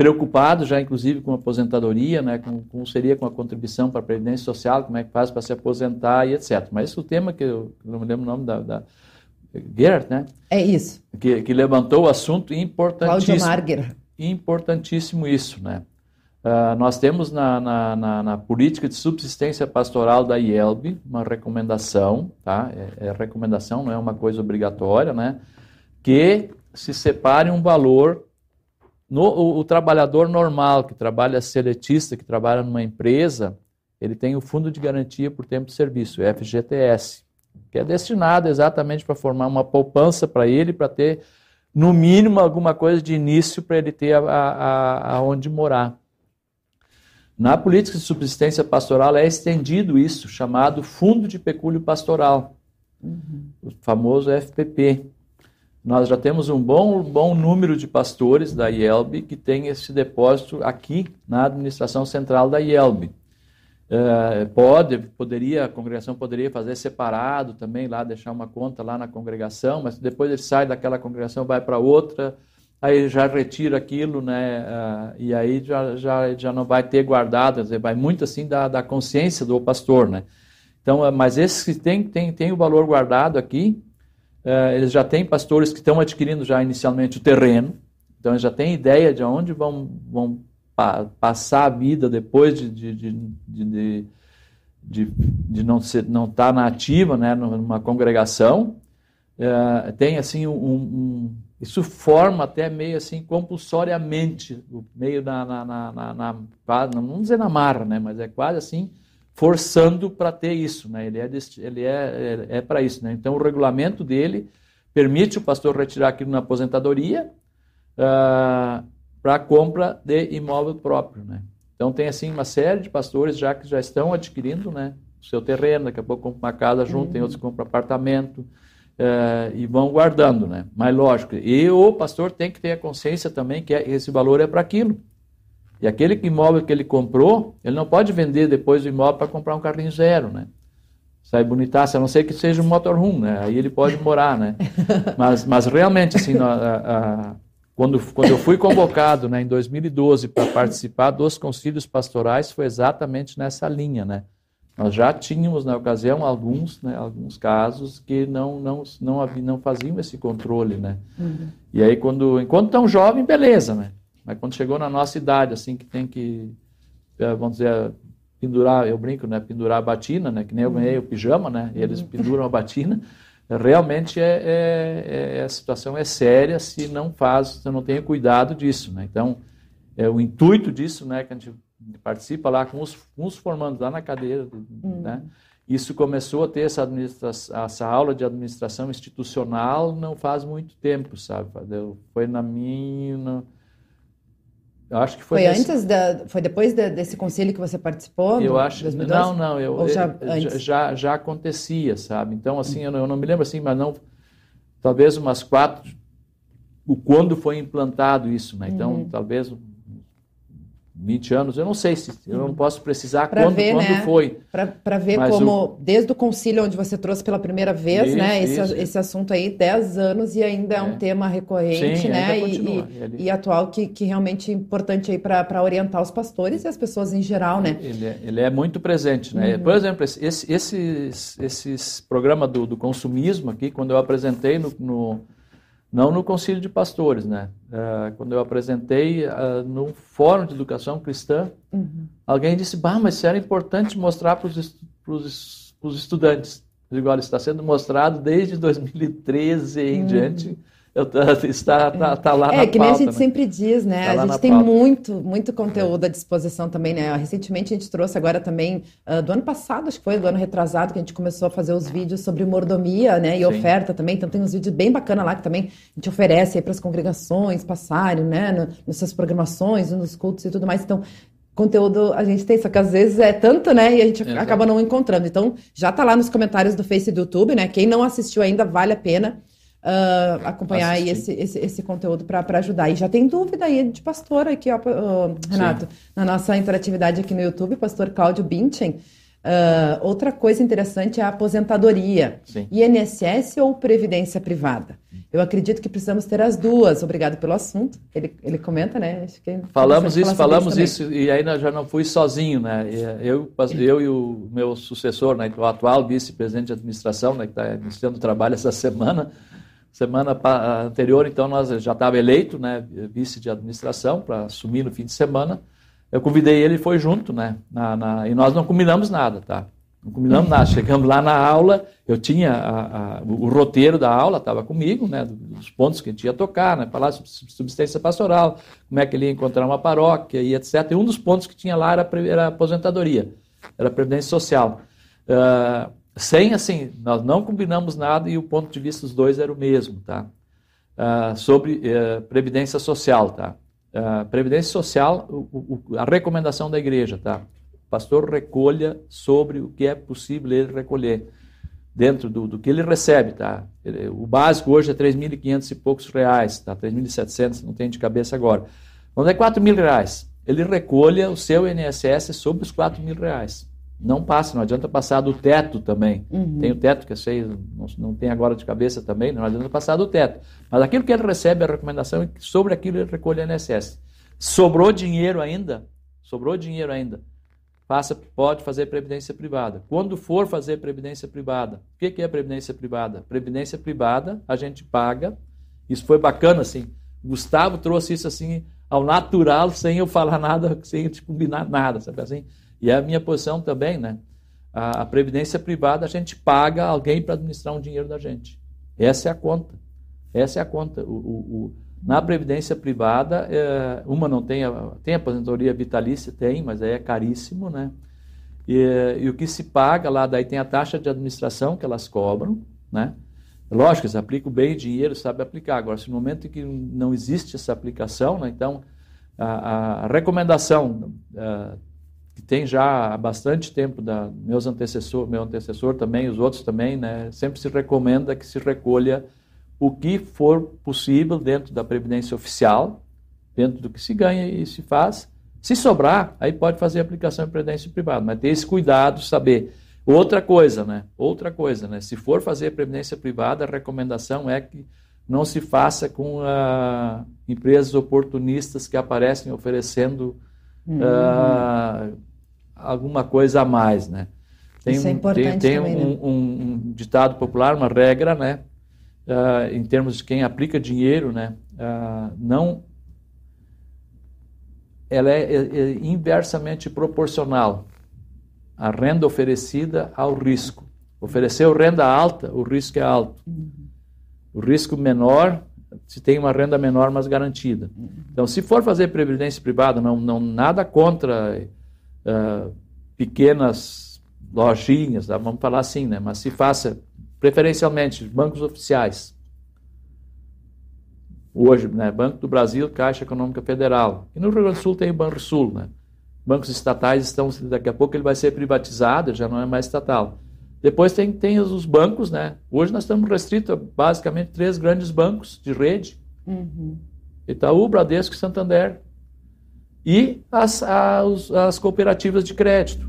Preocupado já, inclusive, com a aposentadoria, né, com, como seria com a contribuição para a Previdência Social, como é que faz para se aposentar e etc. Mas esse é o tema que eu não me lembro o nome da, da Gerhard, né? É isso. Que, que levantou o assunto importantíssimo. Claudio Marger. Importantíssimo isso, né? Uh, nós temos na, na, na, na, política de subsistência pastoral da IELB uma recomendação, tá? É, é recomendação, não é uma coisa obrigatória, né? Que se separe um valor no, o, o, trabalhador normal, que trabalha seletista, que trabalha numa empresa, ele tem o Fundo de Garantia por Tempo de Serviço, FGTS, que é destinado exatamente para formar uma poupança para ele, para ter, no mínimo, alguma coisa de início para ele ter aonde morar. Na política de subsistência pastoral é estendido isso, chamado Fundo de Pecúlio Pastoral. uhum. o famoso FPP. Nós já temos um bom, bom número de pastores da IELB que tem esse depósito aqui na administração central da IELB. É, pode, poderia, a congregação poderia fazer separado também lá, deixar uma conta lá na congregação, mas depois ele sai daquela congregação, vai para outra, aí já retira aquilo, né? Uh, e aí já, já, já não vai ter guardado, dizer, vai muito assim da, da consciência do pastor, né? Então, uh, mas esses que têm tem, tem o valor guardado aqui, uh, eles já têm pastores que estão adquirindo já inicialmente o terreno, então eles já têm ideia de onde vão, vão pa, passar a vida depois de, de, de, de, de, de não estar não tá na ativa, né, numa congregação, tem assim um, um isso forma até meio assim compulsoriamente, meio na, na, na, na, na não dizer na marra, né, mas é quase assim forçando para ter isso, né? Ele é ele é é, é para isso, né? Então o regulamento dele permite o pastor retirar aquilo na aposentadoria uh, para compra de imóvel próprio, né? Então tem assim uma série de pastores já que já estão adquirindo, né, o seu terreno, daqui a pouco compra uma casa junto, uhum. tem outros que compram apartamento, é, e vão guardando, né? Mas lógico, e o pastor tem que ter a consciência também que é, esse valor é para aquilo. E aquele imóvel que ele comprou, ele não pode vender depois o imóvel para comprar um carrinho zero, né? Sai bonitaço, a não ser que seja um motorhome, né? Aí ele pode <laughs> morar, né? Mas, mas realmente, assim, a, a, quando, quando eu fui convocado né, em 2012 para participar dos concílios pastorais, foi exatamente nessa linha, né? Nós já tínhamos na ocasião alguns, né, alguns casos que não não não, havia, não faziam esse controle, né? Uhum. E aí quando enquanto tão jovem, beleza, né? Mas quando chegou na nossa idade, assim que tem que é, vamos dizer pendurar, eu brinco, né? Pendurar a batina, né? Que nem eu ganhei o pijama, né? E eles uhum. penduram a batina. Realmente é, é, é, a situação é séria se não faz, se não tem cuidado disso, né? Então é o intuito disso, né? Que a gente participa lá com os, com os formandos lá na cadeira, hum. né? Isso começou a ter essa, essa aula de administração institucional não faz muito tempo, sabe? Foi na minha... Eu acho que foi, foi nesse... antes da, foi depois de, desse conselho que você participou? Eu acho, 2012? não, não, eu, já, eu, já, já acontecia, sabe? Então assim, eu, não, eu não me lembro assim, mas não, talvez umas quatro, o quando foi implantado isso, né? Então uhum. talvez 20 anos, eu não sei se, eu não posso precisar pra quando, ver, quando né? foi. Para ver Mas como, o... desde o concílio onde você trouxe pela primeira vez, isso, né, esse, isso. esse assunto aí, 10 anos e ainda é, é um tema recorrente, Sim, né, e, e, e, atual que, que realmente é importante aí para orientar os pastores e as pessoas em geral, né. Ele é, ele é muito presente, né. Uhum. Por exemplo, esse, esses, esses programas do, do consumismo aqui, quando eu apresentei no, no não no concílio de pastores, né? Uh, quando eu apresentei uh, no fórum de educação cristã, uhum. alguém disse, bah, mas isso era importante mostrar para os estudantes. Eu digo, olha, está sendo mostrado desde 2013 em uhum. diante, <laughs> está, tá, tá lá é, na É, que nem a gente né? sempre diz, né? Tá a gente tem pauta. muito, muito conteúdo à disposição também, né? Recentemente a gente trouxe agora também, uh, do ano passado, acho que foi, do ano retrasado, que a gente começou a fazer os vídeos sobre mordomia, né? E Sim. oferta também. Então tem uns vídeos bem bacanas lá que também a gente oferece aí para as congregações passarem, né? No, nas suas programações, nos cultos e tudo mais. Então, conteúdo a gente tem, só que às vezes é tanto, né? E a gente Exato. acaba não encontrando. Então, já tá lá nos comentários do Face e do YouTube, né? Quem não assistiu ainda, vale a pena uh, acompanhar aí esse, esse, esse, conteúdo para ajudar. E já tem dúvida aí de pastor aqui, ó, uh, Renato, Sim. na nossa interatividade aqui no YouTube, pastor Cláudio Binchen. Uh, outra coisa interessante é a aposentadoria. Sim. INSS ou previdência privada? Eu acredito que precisamos ter as duas. Obrigado pelo assunto. Ele, ele comenta, né? falamos isso, falamos isso, e ainda já não fui sozinho, né? Eu, eu e o meu sucessor, né, o atual vice-presidente de administração, né, que está iniciando o trabalho essa semana, Semana anterior, então, nós já estava eleito, né, vice de administração, para assumir no fim de semana. Eu convidei ele e foi junto, né? Na, na, e nós não combinamos nada, tá? Não combinamos nada. <laughs> Chegamos lá na aula, eu tinha a, a, o roteiro da aula, estava comigo, né? Dos pontos que a gente ia tocar, né? Falar sobre subsistência pastoral, como é que ele ia encontrar uma paróquia e etc. E um dos pontos que tinha lá era, era a aposentadoria, era a previdência social. Uh, sem, assim, nós não combinamos nada e o ponto de vista dos dois era o mesmo, tá? Uh, sobre uh, previdência social, tá? Uh, previdência social, o, o, a recomendação da igreja, tá? O pastor recolha sobre o que é possível ele recolher. dentro do, do que ele recebe, tá? o básico hoje é 3.500 e poucos reais, tá? 3.700, não tem de cabeça agora. Quando é 4 mil reais, ele recolha o seu INSS sobre os 4 mil reais. Não passa, não adianta passar do teto também. Uhum. Tem o teto que eu sei, não, não tem agora de cabeça também, não adianta passar do teto. Mas aquilo que ele recebe, a recomendação é que sobre aquilo ele recolhe INSS. Sobrou dinheiro ainda, sobrou dinheiro ainda, faça, pode fazer previdência privada. Quando for fazer previdência privada, o que é previdência privada? Previdência privada a gente paga, isso foi bacana assim, Gustavo trouxe isso assim ao natural, sem eu falar nada, <laughs> sem eu combinar nada, sabe assim? E é a minha posição também, né? A, a previdência privada a gente paga alguém para administrar um dinheiro da gente. Essa é a conta. Essa é a conta. O, o, o na previdência privada, é, uma não tem, tem aposentadoria vitalícia, tem, mas aí é caríssimo, né? E, e, o que se paga lá, daí tem a taxa de administração que elas cobram, né? Lógico, eles aplicam bem dinheiro, sabe aplicar. Agora, se no momento em que não existe essa aplicação, né, então a, a recomendação a, que tem já há bastante tempo da meus antecessor, meu antecessor também, os outros também, né, sempre se recomenda que se recolha o que for possível dentro da previdência oficial, dentro do que se ganha e se faz. Se sobrar, aí pode fazer aplicação em previdência privada, mas ter esse cuidado, saber. Outra coisa, né? Outra coisa, né? Se for fazer previdência privada, a recomendação é que não se faça com ah, empresas oportunistas que aparecem oferecendo ah, alguma coisa a mais, né? Tem, Isso é importante tem, tem também, um, né? um, um, ditado popular, uma regra, né? uh, em termos de quem aplica dinheiro, né, uh, não, ela é, é, é, inversamente proporcional a renda oferecida ao risco. Ofereceu renda alta, o risco é alto. Uhum. O risco menor, se tem uma renda menor, mas garantida. Uhum. Então, se for fazer previdência privada, não, não nada contra uh, pequenas lojinhas, vamos falar assim, né? mas se faça preferencialmente bancos oficiais. Hoje, né, Banco do Brasil, Caixa Econômica Federal. E no Rio Grande do Sul tem o Banco Sul, né? Bancos estatais estão, daqui a pouco ele vai ser privatizado, já não é mais estatal. Depois tem, tem os bancos, né? Hoje nós estamos restritos a basicamente três grandes bancos de rede. Uhum. Itaú, Bradesco e Santander. E as, as, as cooperativas de crédito.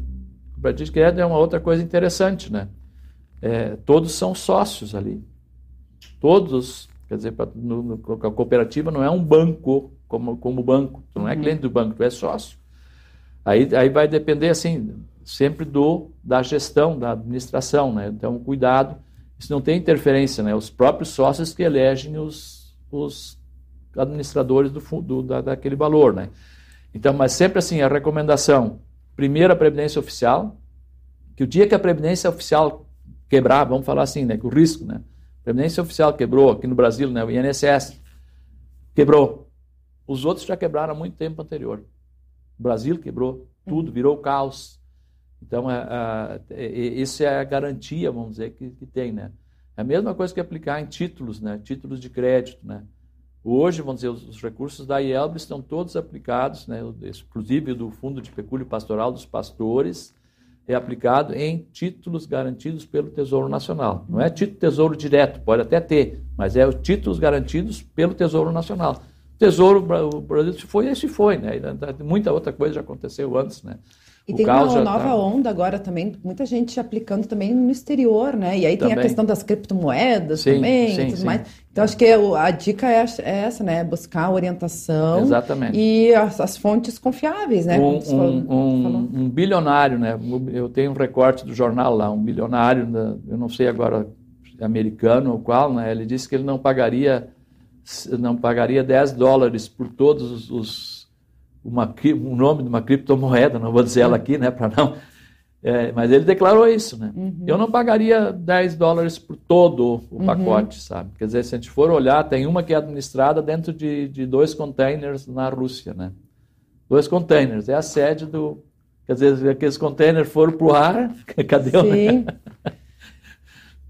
Cooperativa de crédito é uma outra coisa interessante, né? é, todos são sócios ali. Todos, quer dizer, pra, no, no, a cooperativa não é um banco como, como banco, tu não é uhum. cliente do banco, tu é sócio. Aí, aí vai depender, assim, sempre do da gestão, da administração, né? Então, cuidado, isso não tem interferência, né? Os próprios sócios que elegem os, os administradores do, do da, daquele valor, né? Então, mas sempre assim, a recomendação, primeiro a previdência oficial, que o dia que a previdência oficial quebrar, vamos falar assim, né, que o risco, né? A Previdência Oficial quebrou aqui no Brasil, né, o INSS quebrou. Os outros já quebraram há muito tempo anterior. O Brasil quebrou tudo, virou caos. Então, é, é, isso é a garantia, vamos dizer, que, que tem, né? É a mesma coisa que aplicar em títulos, né? Títulos de crédito, né? Hoje, vamos dizer, os, os recursos da IELB estão todos aplicados, né? Inclusive do Fundo de Pecúlio Pastoral dos Pastores, é aplicado em títulos garantidos pelo Tesouro Nacional. Não é título Tesouro direto, pode até ter, mas é os títulos garantidos pelo Tesouro Nacional. O Tesouro, o Brasil se foi, esse foi, né? Muita outra coisa já aconteceu antes, né? E o tem uma nova tá... onda agora também, muita gente aplicando também no exterior, né? E aí também. tem a questão das criptomoedas sim, também sim, e tudo sim. mais. Então acho que a dica é, é essa, né? Buscar orientação Exatamente. e as, as fontes confiáveis, né? Um, um, um, bilionário, né? Eu tenho um recorte do jornal lá, um bilionário, eu não sei agora americano ou qual, né? Ele disse que ele não pagaria não pagaria 10 dólares por todos os, os uma, um nome de uma criptomoeda, não vou dizer ela aqui, né, para não. É, mas ele declarou isso, né? Uhum. Eu não pagaria 10 dólares por todo o uhum. pacote, uhum. sabe? Quer dizer, se a gente for olhar, tem uma que é administrada dentro de, de dois containers na Rússia, né? Dois containers, é a sede do. Quer dizer, aqueles containers foram para o ar, <laughs> cadê o. Sim. <laughs>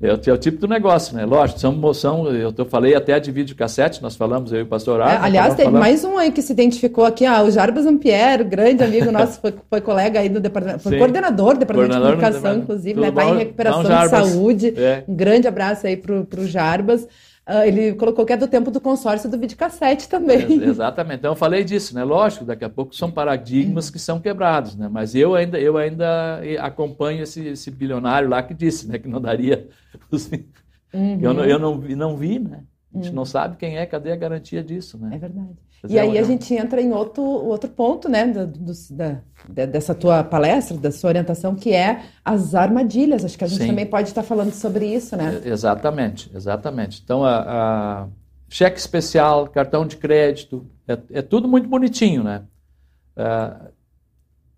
É, é o tipo do negócio, né? Lógico, são, são, eu tô, falei até de videocassete, nós falamos, eu e o pastor Arno. É, aliás, teve mais um aí que se identificou aqui, ah, o Jarbas Ampierre, grande amigo nosso, foi, foi colega aí do departamento, foi Sim. coordenador do departamento coordenador de comunicação, inclusive, né? Está em recuperação de saúde. É. Um grande abraço aí pro, pro Jarbas. Uh, ele colocou que é do tempo do consórcio do videocassete também. É, exatamente. Então eu falei disso, né? Lógico, daqui a pouco são paradigmas que são quebrados, né? Mas eu ainda, eu ainda acompanho esse, esse bilionário lá que disse, né? Que não daria. <laughs> Uhum. Eu, não, eu não, não vi, né? A gente uhum. não sabe quem é, cadê a garantia disso, né? É verdade. E aí a gente entra em outro, outro ponto, né, do, do, da, dessa tua palestra, da sua orientação, que é as armadilhas. Acho que a gente Sim. também pode estar falando sobre isso, né? É, exatamente, exatamente. Então, a, a cheque especial, cartão de crédito, é, é tudo muito bonitinho, né? É,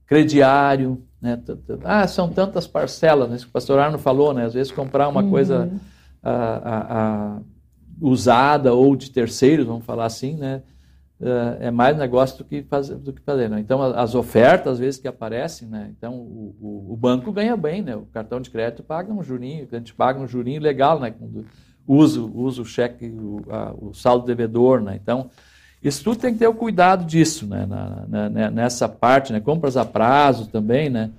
crediário, né? Ah, são tantas parcelas, né? Isso que o pastor Arno falou, né? Às vezes comprar uma uhum. coisa a, a, usada ou de terceiros, vamos falar assim, né? É, é mais negócio do que fazer. Do que fazer né? Então, as ofertas, às vezes, que aparecem, né? então o, o, o, banco ganha bem, né? o cartão de crédito paga um jurinho, a gente paga um jurinho legal né? quando usa, usa o cheque, o, a, o saldo devedor. Né? Então, isso tudo tem que ter o cuidado disso, né? Na, na, né? nessa parte, né? compras a prazo também, né?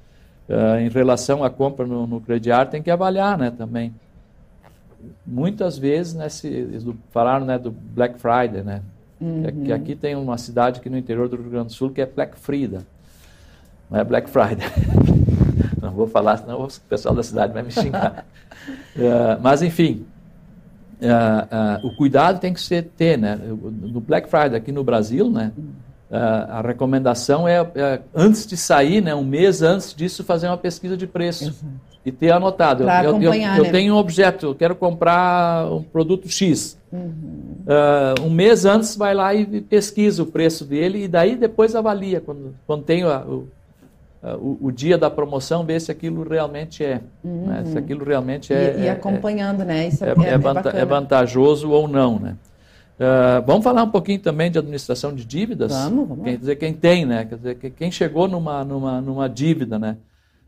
Uh, em relação à compra no, no crediário, tem que avaliar né? também muitas vezes, né, se, falaram né, do Black Friday, né? Uhum. Que aqui tem uma cidade aqui no interior do Rio Grande do Sul que é Black Frida. Não é Black Friday. <laughs> não vou falar, senão o pessoal da cidade vai me xingar. uh, <laughs> mas, enfim, uh, uh, o cuidado tem que ser ter, né? No Black Friday aqui no Brasil, né? A recomendação é, é, antes de sair, né, um mês antes disso, fazer uma pesquisa de preço. Uhum e ter anotado. eu, eu, eu, eu né? tenho um objeto, eu quero comprar um produto X. Uhum. Uh, um mês antes vai lá e pesquisa o preço dele e daí depois avalia, quando, quando tem a, o, a, o, o, dia da promoção, ver se aquilo realmente é. Uhum. Né? Se uhum. aquilo realmente é. E, e é, acompanhando, é, né? Isso é, é, é, é vantajoso ou não, né? Uh, vamos falar um pouquinho também de administração de dívidas? Vamos, vamos. Quer dizer, quem tem, né? Quer dizer, quem chegou numa, numa, numa dívida, né?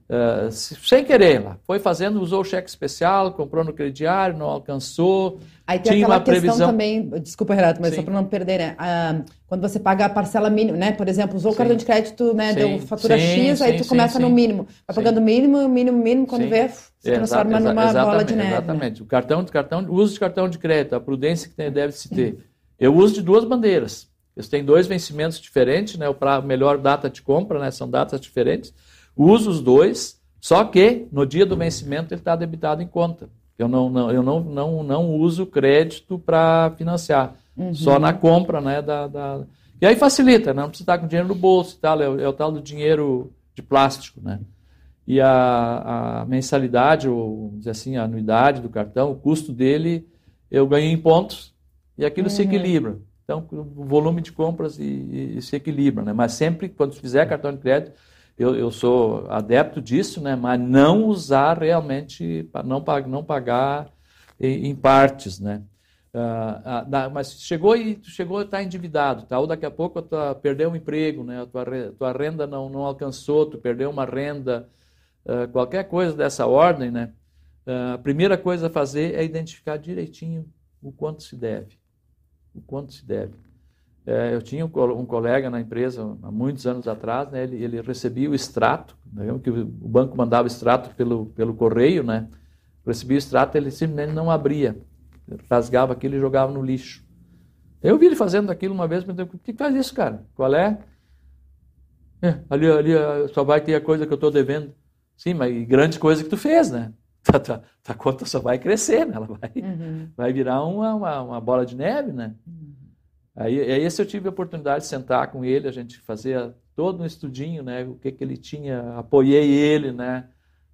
Uh, sem querer lá. Foi fazendo, usou o cheque especial, comprou no crediário, não alcançou. Aí tem tinha aquela uma previsão também, desculpa, Renato, mas Sim. só para não perder, né? Ah, quando você paga a parcela mínima, né? Por exemplo, usou Sim. o cartão de crédito, né? Sim. Deu fatura X, aí tu começa no mínimo. Vai pagando mínimo, mínimo, mínimo, quando vê, se transforma Exa numa bola de neve. Né? Exatamente. Né? O cartão, cartão, o uso de cartão de crédito, a prudência que deve se <clears throat> ter. Eu uso de duas bandeiras. Eles têm dois vencimentos diferentes, né? O pra melhor data de compra, né? São datas diferentes. Uso os dois, só que no dia do vencimento ele está debitado em conta. Eu não, não, eu não, não, não uso crédito para financiar, uhum. só na compra, né? Da, da... E aí facilita, né? não precisa estar com dinheiro no bolso e tal, é o, é o tal do dinheiro de plástico, né? E a, a mensalidade, ou dizer assim, a anuidade do cartão, o custo dele, eu ganho em pontos e aquilo uhum. se equilibra. Então, o volume de compras e, e, se equilibra, né? Mas sempre, quando fizer cartão de crédito, eu, eu sou adepto disso, né? mas não usar realmente, não, não pagar em, partes. Né? Uh, uh, mas chegou e chegou a estar endividado, tá? ou daqui a pouco tu perdeu um emprego, né? a tua, tua renda não, não alcançou, tu perdeu uma renda, uh, qualquer coisa dessa ordem, né? a primeira coisa a fazer é identificar direitinho o quanto se deve. O quanto se deve. É, eu tinha um colega na empresa há muitos anos atrás, né, ele, ele, recebia o extrato, né, que o banco mandava extrato pelo, pelo correio, né, recebia o extrato, ele simplesmente não abria, rasgava aquilo e jogava no lixo. Eu vi ele fazendo aquilo uma vez, mas eu o que faz isso, cara? Qual é? é ali, ali só vai ter a coisa que eu estou devendo. Sim, mas grande coisa que tu fez, né? <laughs> Tua, tua, tua conta só vai crescer, né? Ela vai, uhum. vai virar uma, uma, uma, bola de neve, né? Uhum. Aí, aí esse eu tive a oportunidade de sentar com ele, a gente fazia todo um estudinho, né, o que, que ele tinha, apoiei ele, né,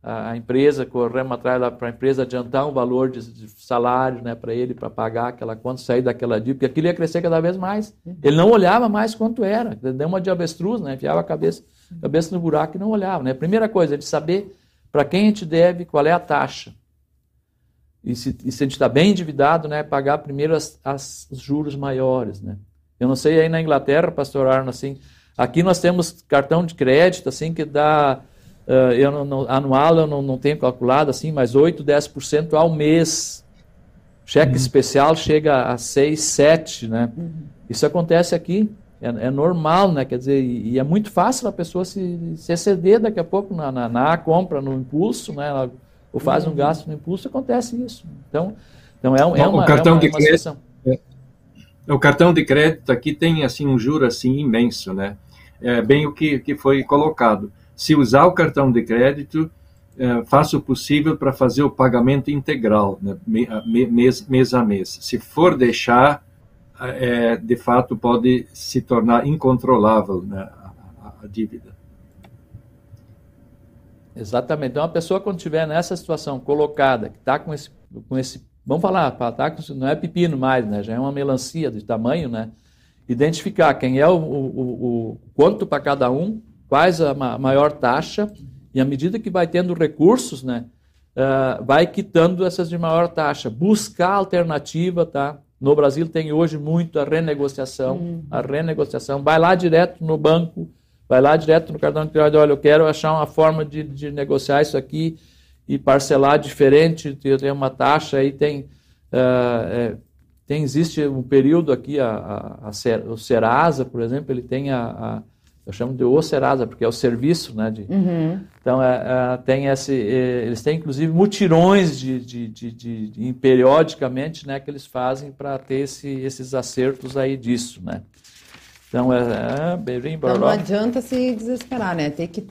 a, a empresa, corremos atrás para a empresa adiantar um valor de, de salário, né, para ele, para pagar aquela conta, sair daquela dívida, porque aquilo ia crescer cada vez mais. Uhum. Ele não olhava mais quanto era, deu uma de avestruz, né, enfiava a cabeça, cabeça no buraco e não olhava, né. Primeira coisa, é de saber para quem a gente deve, qual é a taxa. E se, e se a gente está bem endividado, né, pagar primeiro as, as, os juros maiores. Né? Eu não sei aí na Inglaterra, pastor Arno, assim, aqui nós temos cartão de crédito assim que dá uh, eu não, não, anual eu não, não tenho calculado assim, mas 8, 10% ao mês. Cheque uhum. especial chega a 6, 7, né? Uhum. Isso acontece aqui, é, é, normal, né? Quer dizer, e, e, é muito fácil a pessoa se, se exceder daqui a pouco na, na, na compra, no impulso, né? Ela, ou faz uhum. um gasto no impulso, acontece isso. Então, então é, é uma, o cartão é uma, de é crédito, é, o cartão de crédito aqui tem assim um juro assim imenso, né? É bem o que, que foi colocado. Se usar o cartão de crédito, é, faça o possível para fazer o pagamento integral, né? mês, mês a mês. Se for deixar, é, de fato pode se tornar incontrolável né? a, a dívida. Exatamente. Então, a pessoa, quando estiver nessa situação colocada, que está com esse, com esse Vamos falar, pataco não é pepino mais, né? Já é uma melancia de tamanho, né? Identificar quem é o, o, o quanto para cada um, quais a maior taxa, e à medida que vai tendo recursos, né? Uh, vai quitando essas de maior taxa. Buscar alternativa, tá? No Brasil tem hoje muito a renegociação, uhum. a renegociação. Vai lá direto no banco, vai lá direto no cartão de crédito, olha, eu quero achar uma forma de, de negociar isso aqui e parcelar diferente, tem uma taxa aí, tem, uh, é, tem existe um período aqui, a, a, a, o Serasa, por exemplo, ele tem a, a, eu chamo de o Serasa, porque é o serviço, né? De, uhum. Então, é, é, tem esse, é, eles têm inclusive mutirões de, de, de, de, de periodicamente, né, que eles fazem para ter esse, esses acertos aí disso, né? Então, é, é bem então, não adianta se desesperar, né? Tem que uh,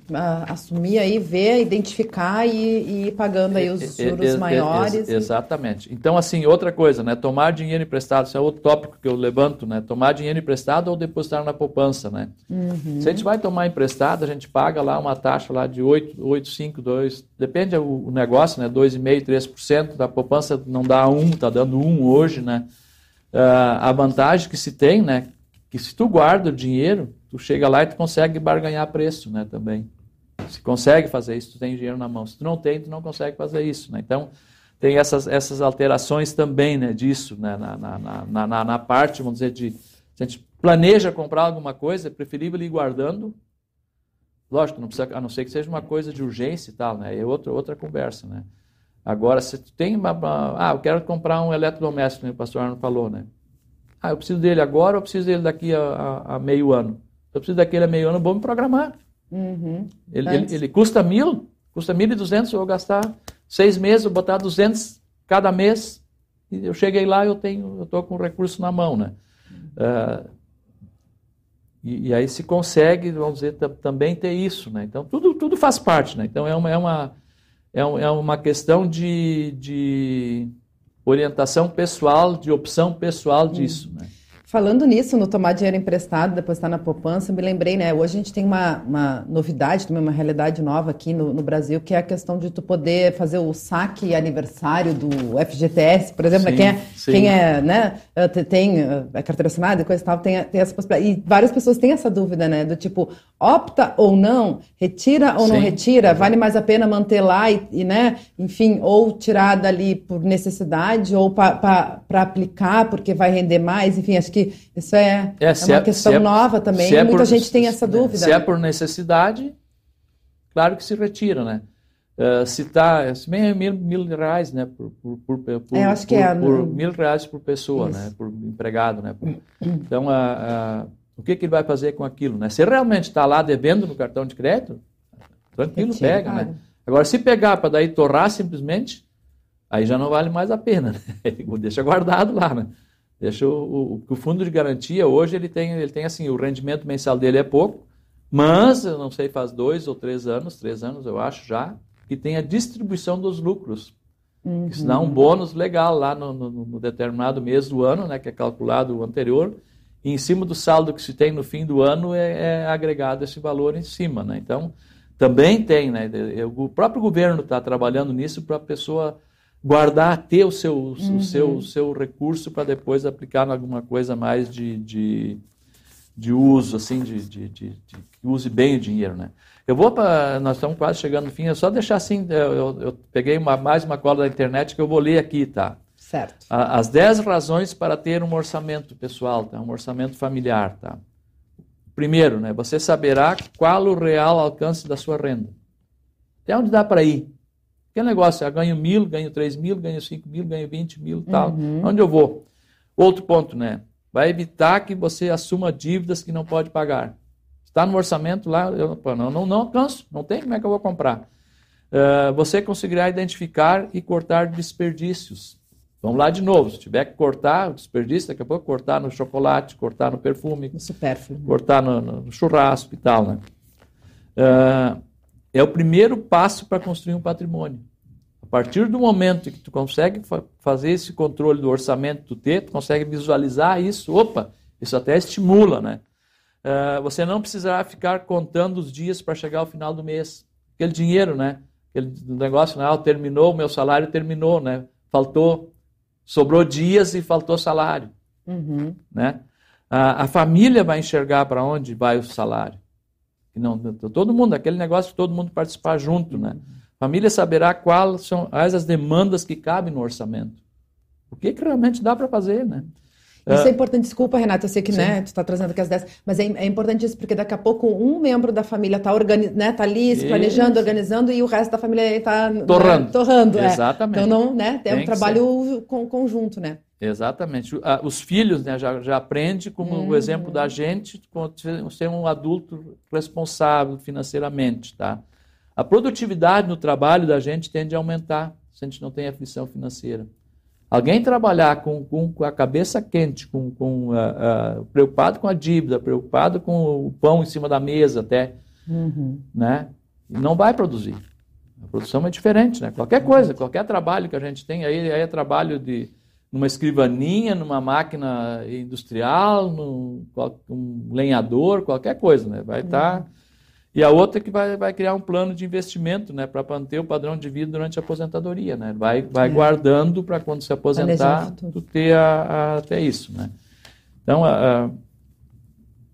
assumir aí, ver, identificar e, e ir pagando aí os juros maiores. e... Exatamente. Então, assim, outra coisa, né? Tomar dinheiro emprestado, isso é outro tópico que eu levanto, né? Tomar dinheiro emprestado ou depositar na poupança, né? Uhum. Se a gente vai tomar emprestado, a gente paga lá uma taxa lá de 8, 8 5, 2, depende do negócio, né? 2,5%, 3%, da poupança não dá 1, está dando 1 hoje, né? Uh, a vantagem que se tem, né? Que se tu guarda o dinheiro, tu chega lá e tu consegue barganhar preço, né, também. Se consegue fazer isso, tu tem dinheiro na mão. Se tu não tem, tu não consegue fazer isso, né? Então, tem essas, essas alterações também, né, disso, né, na, na, na, na, parte, vamos dizer, de... Se a gente planeja comprar alguma coisa, é preferível ir guardando. Lógico, não precisa, a não ser que seja uma coisa de urgência e tal, né? É outra, outra conversa, né? Agora, se tu tem uma, uma... Ah, eu quero comprar um eletrodoméstico, né, o pastor Arno falou, né? Ah, eu preciso dele agora ou preciso dele daqui a, a, a meio ano? Eu preciso daquele a meio ano, vou me programar. Uhum. Ele, ele, ele, custa mil, custa mil e duzentos, eu vou gastar seis meses, vou botar duzentos cada mês. E eu cheguei lá, eu tenho, eu estou com o recurso na mão, né? Uh, e, e, aí se consegue, vamos dizer, também ter isso, né? Então tudo, tudo faz parte, né? Então é uma, é uma, é, é uma questão de, de orientação pessoal, de opção pessoal disso. Né? Falando nisso, no tomar dinheiro emprestado, depositar na poupança, me lembrei, né? Hoje a gente tem uma, uma novidade, também uma realidade nova aqui no, no, Brasil, que é a questão de tu poder fazer o saque aniversário do FGTS, por exemplo, sim, quem, é, quem é, né, eh, tem a eh, carteira assinada e coisa e tal, tem, tem essa possibilidade. E várias pessoas têm essa dúvida, né? Do tipo, opta ou não, retira ou sim, não retira, vale mais a pena manter lá e, e, né, enfim, ou tirar dali por necessidade ou para aplicar porque vai render mais, enfim, acho que isso é, é, é uma é, questão é, nova também. É Muita por, gente tem essa dúvida. Se é por necessidade, claro que se retira, né? Uh, se bem é mil, mil reais, né, por, por, por, por, é, por, é, por mil reais por pessoa, isso. né, por empregado, né. <clears throat> Então, uh, o que, que ele vai fazer com aquilo, né? Se realmente está lá devendo no cartão de crédito, tranquilo, Retira, pega, né? Agora, se pegar para daí torrar simplesmente, aí já não vale mais a pena, <laughs> né? Deixa guardado lá, né? Deixa o, o, o, fundo de garantia hoje ele tem, ele tem assim, o rendimento mensal dele é pouco, mas eu não sei, faz dois ou três anos, três anos eu acho já, que tem a distribuição dos lucros. Uhum. Isso dá um bônus legal lá no, no, no, determinado mês do ano, né, que é calculado o anterior, e em cima do saldo que se tem no fim do ano é, é agregado esse valor em cima. Né? Então, também tem, né, o próprio governo está trabalhando nisso para a pessoa guardar, ter o seu, uhum. o seu, o seu recurso para depois aplicar em alguma coisa mais de, de, de uso, assim, de, de, de, de, que use bem o dinheiro, né? Eu vou para, nós estamos quase chegando no fim, é só deixar assim, eu, eu, eu peguei uma, mais uma cola da internet que eu vou ler aqui, tá? Certo. As 10 razões para ter um orçamento pessoal, tá? um orçamento familiar, tá? Primeiro, né, você saberá qual o real alcance da sua renda. Até onde dá para ir? Que negócio? Eu ganho mil, ganho três mil, ganho cinco mil, ganho vinte mil, tal. Uhum. Onde eu vou? Outro ponto, né? Vai evitar que você assuma dívidas que não pode pagar. Está no orçamento lá, eu não, não, não alcanço, não tem, como é que eu vou comprar? Uh, você conseguirá identificar e cortar desperdícios. Vamos lá de novo. Se tiver que cortar o desperdício, daqui a pouco cortar no chocolate, cortar no perfume, no supérfluo. cortar no, no, churrasco e tal. Né? Uh, é o primeiro passo para construir um patrimônio. A partir do momento que tu consegue fa fazer esse controle do orçamento do ter, tu consegue visualizar isso, opa, isso até estimula, né? Uh, você não precisará ficar contando os dias para chegar ao final do mês. Aquele dinheiro, né? Aquele negócio, né? Ah, terminou, o meu salário terminou, né? Faltou sobrou dias e faltou salário. Uhum. Né? A, a, família vai enxergar para onde vai o salário. E não, todo mundo, aquele negócio de todo mundo participar junto. Né? A família saberá quais são as demandas que cabem no orçamento. O que, que realmente dá para fazer, né? Isso é ah, importante, desculpa, Renata, eu sei que né, tu está trazendo aqui as 10, mas é, é, importante isso, porque daqui a pouco um membro da família está né, tá ali se planejando, organizando, e o resto da família está torrando. Né, torrando é. Exatamente. É. Então não, né, é um trabalho conjunto, né? Exatamente. Os filhos né, já, já aprendem, como uhum. o exemplo da gente, ser um adulto responsável financeiramente. Tá? A produtividade no trabalho da gente tende a aumentar se a gente não tem aflição financeira. Alguém trabalhar com, com, com a cabeça quente, com, com, uh, uh, preocupado com a dívida, preocupado com o pão em cima da mesa até, uhum. né? não vai produzir. A produção é diferente, né? Qualquer coisa, qualquer trabalho que a gente tem aí, aí é trabalho de numa escrivaninha, numa máquina industrial, num um lenhador, qualquer coisa, né? Vai estar tá uhum. E a outra que vai, vai criar um plano de investimento né, para manter o padrão de vida durante a aposentadoria. Né? Vai, vai é. guardando para quando se aposentar, tu ter a, a, até isso. Né? Então, a, a,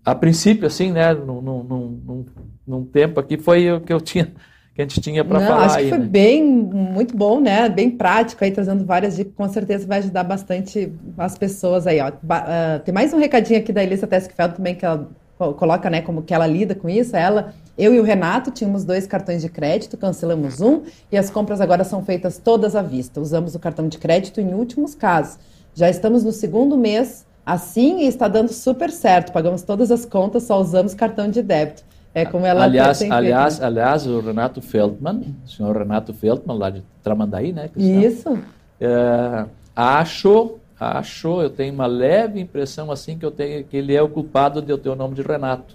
a, princípio, assim, né, num, num, num, num, tempo aqui, foi o que eu tinha que a gente tinha para falar. Acho que aí, foi né? bem, muito bom, né? Bem prático aí, trazendo várias dicas, com certeza vai ajudar bastante as pessoas aí, ó. Uh, tem mais um recadinho aqui da Elisa Teskfeld também, que ela coloca, né, como que ela lida com isso, ela eu e o Renato tínhamos dois cartões de crédito, cancelamos um e as compras agora são feitas todas à vista. Usamos o cartão de crédito em últimos casos. Já estamos no segundo mês assim e está dando super certo. Pagamos todas as contas, só usamos cartão de débito. É como ela aliás, aliás, feito. aliás, o Renato Feldman, o senhor Renato Feldman, lá de Tramandaí, né? Isso. É, acho, acho, eu tenho uma leve impressão assim que eu tenho que ele é o culpado de eu ter o nome de Renato.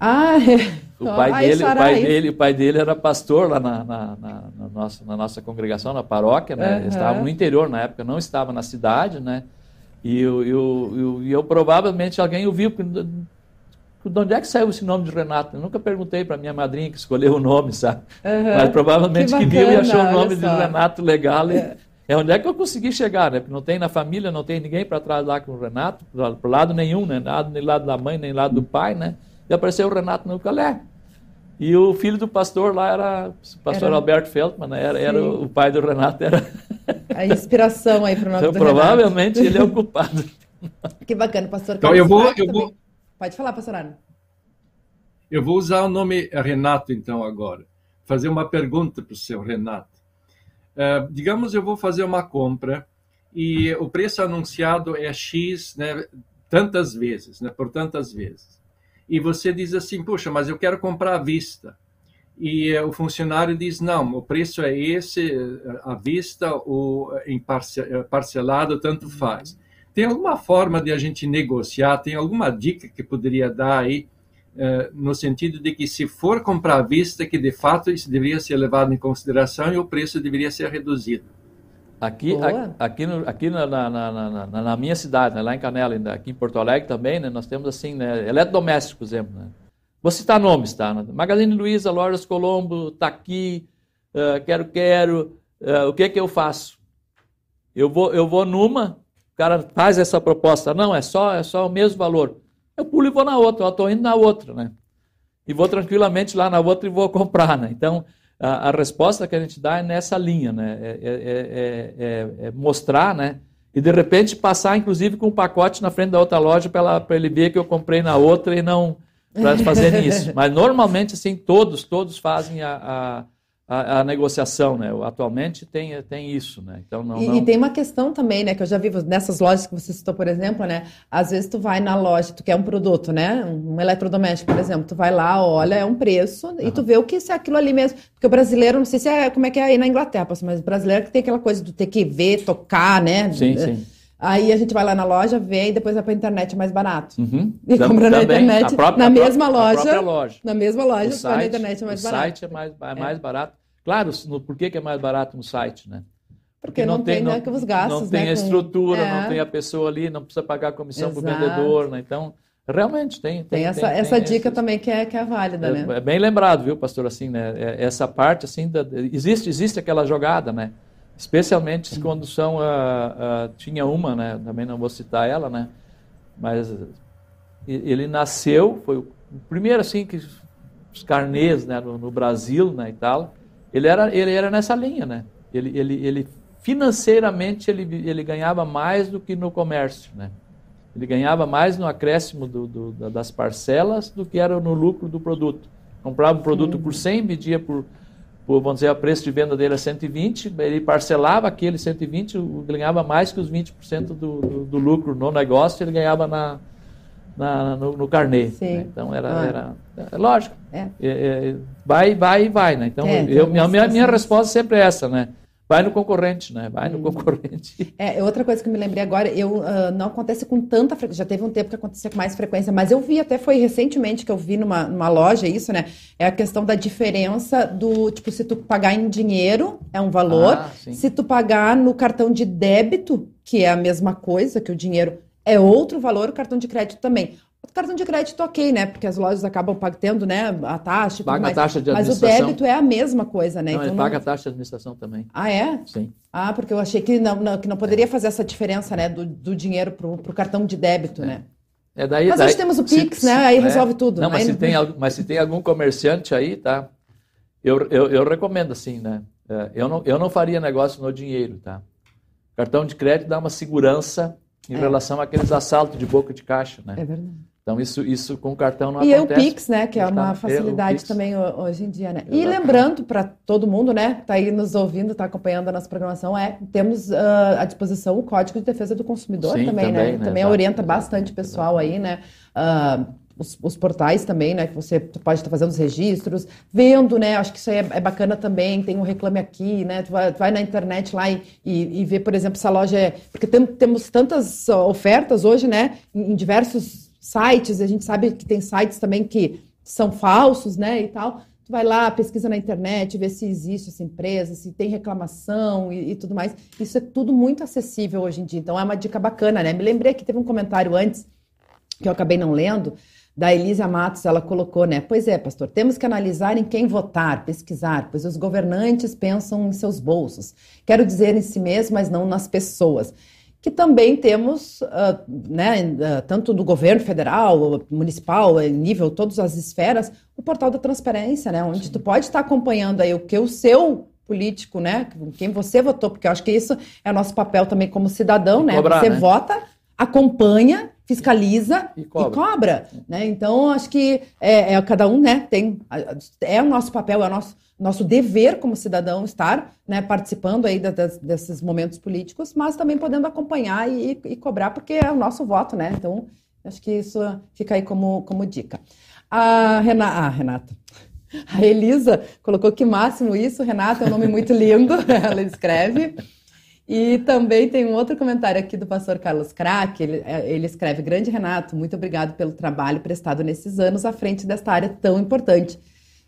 Ah, é. O pai, <laughs> dele, o, pai dele, o pai dele era pastor lá na, na, na, na nossa, na nossa congregação, na paróquia, né? Uhum. Estava no interior na época, não estava na cidade, né? E eu, eu, eu, eu provavelmente alguém ouviu. De onde é que saiu esse nome de Renato? Eu nunca perguntei para minha madrinha que escolheu o nome, sabe? Uhum. Mas provavelmente que, que viu e achou o nome de Renato legal. É. é onde é que eu consegui chegar, né? Porque não tem na família, não tem ninguém para trás lá com o Renato, para lado nenhum, né? Nada, nem lado da mãe, nem lado do pai, né? E apareceu o Renato no Calé. E o filho do pastor lá era o pastor era... Alberto Feldman, né? era, era o pai do Renato. Era... <laughs> A inspiração aí para o então, do provavelmente Renato. ele é o culpado. <laughs> Que bacana, pastor. Então eu vou, eu vou... Pode falar, pastor Arno. Eu vou usar o nome Renato então agora. Fazer uma pergunta para o seu Renato. Uh, digamos, eu vou fazer uma compra e o preço anunciado é X, né, tantas vezes, né, por tantas vezes e você diz assim, puxa, mas eu quero comprar à vista. E o funcionário diz, não, o preço é esse, à vista ou em parcelado, tanto faz. Tem alguma forma de a gente negociar? Tem alguma dica que poderia dar aí, eh, no sentido de que se for comprar à vista, que de fato isso deveria ser levado em consideração e o preço deveria ser reduzido? Aqui, a, aqui, no, aqui na, na, na, na, minha cidade, né, lá em Canela, aqui em Porto Alegre também, né, nós temos assim, né, eletrodoméstico, por exemplo. Né? Vou citar nomes, tá? Magazine Luiza, Lojas Colombo, tá aqui, uh, quero, quero, uh, o que que eu faço? Eu vou, eu vou numa, o cara faz essa proposta, não, é só, é só o mesmo valor. Eu pulo e vou na outra, eu estou indo na outra, né? E vou tranquilamente lá na outra e vou <laughs> comprar, né? Então, a, a, resposta que a gente dá é nessa linha, né? É, é, é, é, mostrar, né? E de repente passar, inclusive, com um pacote na frente da outra loja para ele ver que eu comprei na outra e não para fazerem <laughs> isso. Mas normalmente, assim, todos, todos fazem a, a, a, negociação, né? Atualmente tem, tem isso, né? Então não, e, não... e, tem uma questão também, né? Que eu já vi nessas lojas que você citou, por exemplo, né? Às vezes tu vai na loja, tu quer um produto, né? Um eletrodoméstico, por exemplo, tu vai lá, olha, é um preço uhum. e tu vê o que é aquilo ali mesmo. Porque o brasileiro, não sei se é como é que é aí na Inglaterra, mas o brasileiro que tem aquela coisa de ter que ver, tocar, né? Sim, sim. Aí a gente vai lá na loja, vê e depois vai para a internet mais barato. Uhum. E compra na internet, própria, na mesma loja, loja, Na mesma loja, site, na internet mais o barato. O site é mais, é mais é. barato. Claro, no, por que, que é mais barato no site, né? Porque, Porque não, não, tem, né, os gastos, Não tem né, a estrutura, com... não é. tem a pessoa ali, não precisa pagar comissão para o vendedor, né? Então, realmente tem. Tem, tem essa, tem, essa tem dica também que é, que é válida, é, né? É bem lembrado, viu, pastor, assim, né? É, essa parte, assim, da, existe, existe aquela jogada, né? Especialmente quando são. Uh, uh, tinha uma, né? Também não vou citar ela, né? Mas ele nasceu, foi o primeiro assim que os carnês né, no, no, Brasil né, e tal. Ele era, ele era nessa linha, né? Ele, ele, ele financeiramente ele, ele ganhava mais do que no comércio, né? Ele ganhava mais no acréscimo do, do, das parcelas do que era no lucro do produto. Comprava um produto por 100, vendia por por, vamos dizer, o preço de venda dele é 120, ele parcelava aquele 120, ganhava mais que os 20% do, do, do lucro no negócio, ele ganhava na, na no, no carnê. Né? Então era, ah. era é, lógico. É. É, é vai, vai e vai, né? Então é, eu, a minha, minha resposta sempre é essa, né? Vai no concorrente, né? Vai no hum. concorrente. <laughs> É, outra coisa que eu me lembrei agora, eu uh, não acontece com tanta frequência, já teve um tempo que acontecia com mais frequência, mas eu vi, até foi recentemente que eu vi numa, numa loja isso, né? É a questão da diferença do, tipo, se tu pagar em dinheiro, é um valor, ah, se tu pagar no cartão de débito, que é a mesma coisa, que o dinheiro é outro valor, o cartão de crédito também. O cartão de crédito, ok, né? Porque as lojas acabam pagando né, a taxa. Paga a taxa de Mas o débito é a mesma coisa, né? Não, então, ele paga não... a taxa de administração também. Ah, é? Sim. Ah, porque eu achei que não, não que não poderia fazer essa diferença, né? Do, do dinheiro para o cartão de débito, é. né? É daí, mas daí, hoje temos o Pix, se, né? Aí é. resolve tudo. Não, mas, se tem, <laughs> mas se tem algum comerciante aí, tá? Eu, eu, eu recomendo assim, né? É, eu não, eu não faria negócio no dinheiro, tá? Cartão de crédito dá uma segurança em é. relação àqueles assaltos de boca de caixa, né? É verdade. Então, isso, isso com cartão não e acontece. E o Pix, né? Que é uma facilidade também hoje em dia, né? Exatamente. E lembrando para todo mundo, né? Que está aí nos ouvindo, está acompanhando a nossa programação, é temos uh, à disposição o Código de Defesa do Consumidor Sim, também, também, né? né? Também orienta bastante pessoal aí, né? Uh, os, os, portais também, né? Que você pode estar fazendo os registros, vendo, né? Acho que isso aí é, é bacana também. Tem um reclame aqui, né? Tu vai, tu vai na internet lá e, e, e vê, por exemplo, se a loja é. Porque tem, temos tantas ofertas hoje, né? Em, em diversos sites, a gente sabe que tem sites também que são falsos, né, e tal. Tu vai lá, pesquisa na internet, vê se existe essa empresa, se tem reclamação e, e, tudo mais. Isso é tudo muito acessível hoje em dia. Então é uma dica bacana, né? Me lembrei que teve um comentário antes que eu acabei não lendo, da Elisa Matos, ela colocou, né? Pois é, pastor, temos que analisar em quem votar, pesquisar, pois os governantes pensam em seus bolsos. Quero dizer em si mesmo, mas não nas pessoas que também temos, uh, né, uh, tanto no governo federal, municipal, em nível, todas as esferas, o portal da transparência, né, onde Sim. tu pode estar acompanhando aí o que o seu político, né, quem você votou, porque eu acho que isso é nosso papel também como cidadão, né, cobrar, você né? vota, acompanha, fiscaliza e cobra, e cobra né, então acho que é, é, cada um, né, tem, é o nosso papel, é o nosso nosso dever como cidadão estar né, participando aí desses momentos políticos, mas também podendo acompanhar e, e, cobrar, porque é o nosso voto, né? Então, acho que isso fica aí como, como dica. A Renata, ah, Renata, a Elisa colocou que máximo isso, Renata é um nome muito lindo, <laughs> ela escreve. E também tem um outro comentário aqui do pastor Carlos Crack, ele, é, ele escreve, grande Renato, muito obrigado pelo trabalho prestado nesses anos à frente desta área tão importante.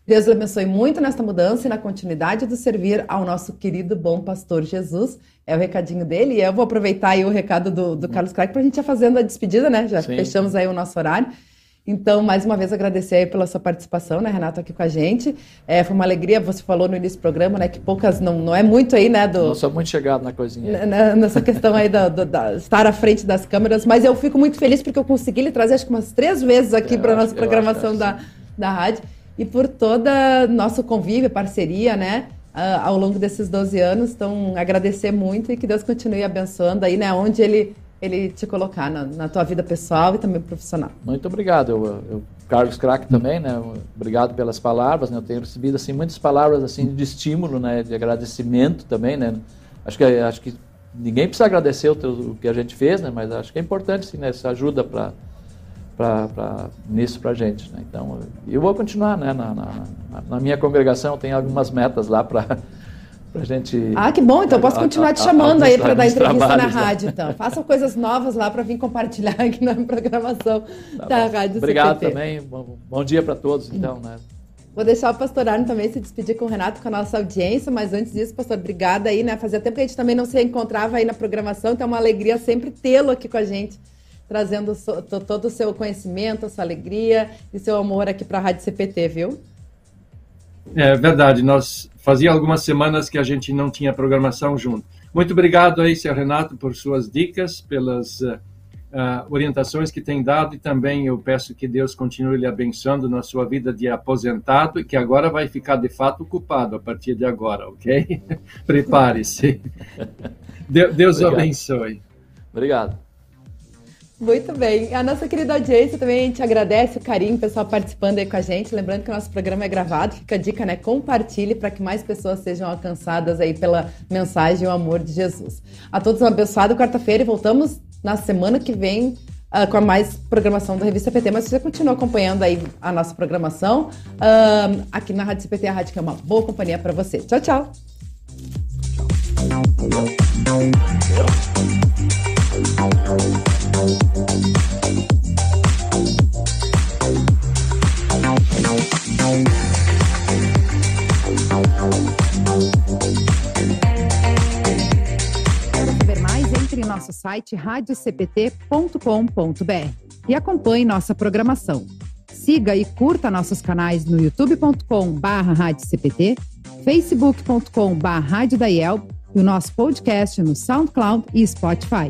Deus lhe abençoe muito nesta mudança e na continuidade do servir ao nosso querido bom pastor Jesus. É o recadinho dele. E eu vou aproveitar aí o recado do, do Carlos Craig para a gente ir fazendo a despedida, né? Já Sim. fechamos aí o nosso horário. Então, mais uma vez, agradecer aí pela sua participação, né, Renato, aqui com a gente. É, foi uma alegria, você falou no início do programa, né, que poucas, não, não é muito aí, né, do... Não sou muito chegado na coisinha. Nessa questão aí da, estar à frente das câmeras, mas eu fico muito feliz porque eu consegui lhe trazer, acho que umas três vezes aqui é, para a nossa programação da, da rádio e por toda nosso convívio, parceria, né? Ao longo desses 12 anos. Então, agradecer muito e que Deus continue abençoando aí, né? Onde Ele, ele te colocar na, na tua vida pessoal e também profissional. Muito obrigado. Eu, eu Carlos Crack também, né? Obrigado pelas palavras, né? Eu tenho recebido assim muitas palavras assim de estímulo, né? De agradecimento também, né? Acho que acho que ninguém precisa agradecer o, teu, o que a gente fez, né? Mas acho que é importante, sim, né? Isso ajuda para para nisso para a gente. Né? Então, eu vou continuar né? na, na, na minha congregação, tem algumas metas lá para a gente. Ah, que bom! Então eu posso continuar te chamando a, a, aí para dar entrevista na rádio. Então, façam coisas novas lá para vir compartilhar aqui na programação tá da bom. rádio. Obrigado CPT. também. Bom, bom, dia para todos, então, né? Vou deixar o pastor Arno também se despedir com o Renato, com a nossa audiência, mas antes disso, pastor, obrigada aí, né? Fazia tempo que a gente também não se encontrava aí na programação, então é uma alegria sempre tê-lo aqui com a gente trazendo so, todo o seu conhecimento, a sua alegria e seu amor aqui para a Rádio CPT, viu? É verdade, nós fazia algumas semanas que a gente não tinha programação junto. Muito obrigado aí, seu Renato, por suas dicas, pelas uh, orientações que tem dado e também eu peço que Deus continue lhe abençoando na sua vida de aposentado e que agora vai ficar de fato ocupado a partir de agora, ok? <laughs> Prepare-se. <laughs> Deus o abençoe. Obrigado. Muito bem. A nossa querida audiência também gente agradece o carinho, o pessoal participando aí com a gente. Lembrando que o nosso programa é gravado, fica a dica, né? Compartilhe para que mais pessoas sejam alcançadas aí pela mensagem e o amor de Jesus. A todos uma abençoada quarta-feira e voltamos na semana que vem uh, com a mais programação da Revista PT. Mas você continua acompanhando aí a nossa programação uh, aqui na Rádio CPT, a rádio que é uma boa companhia para você. Tchau, tchau. Nosso site radiocpt.com.br e acompanhe nossa programação. Siga e curta nossos canais no youtube.com.br, facebook.com.br e o nosso podcast no SoundCloud e Spotify.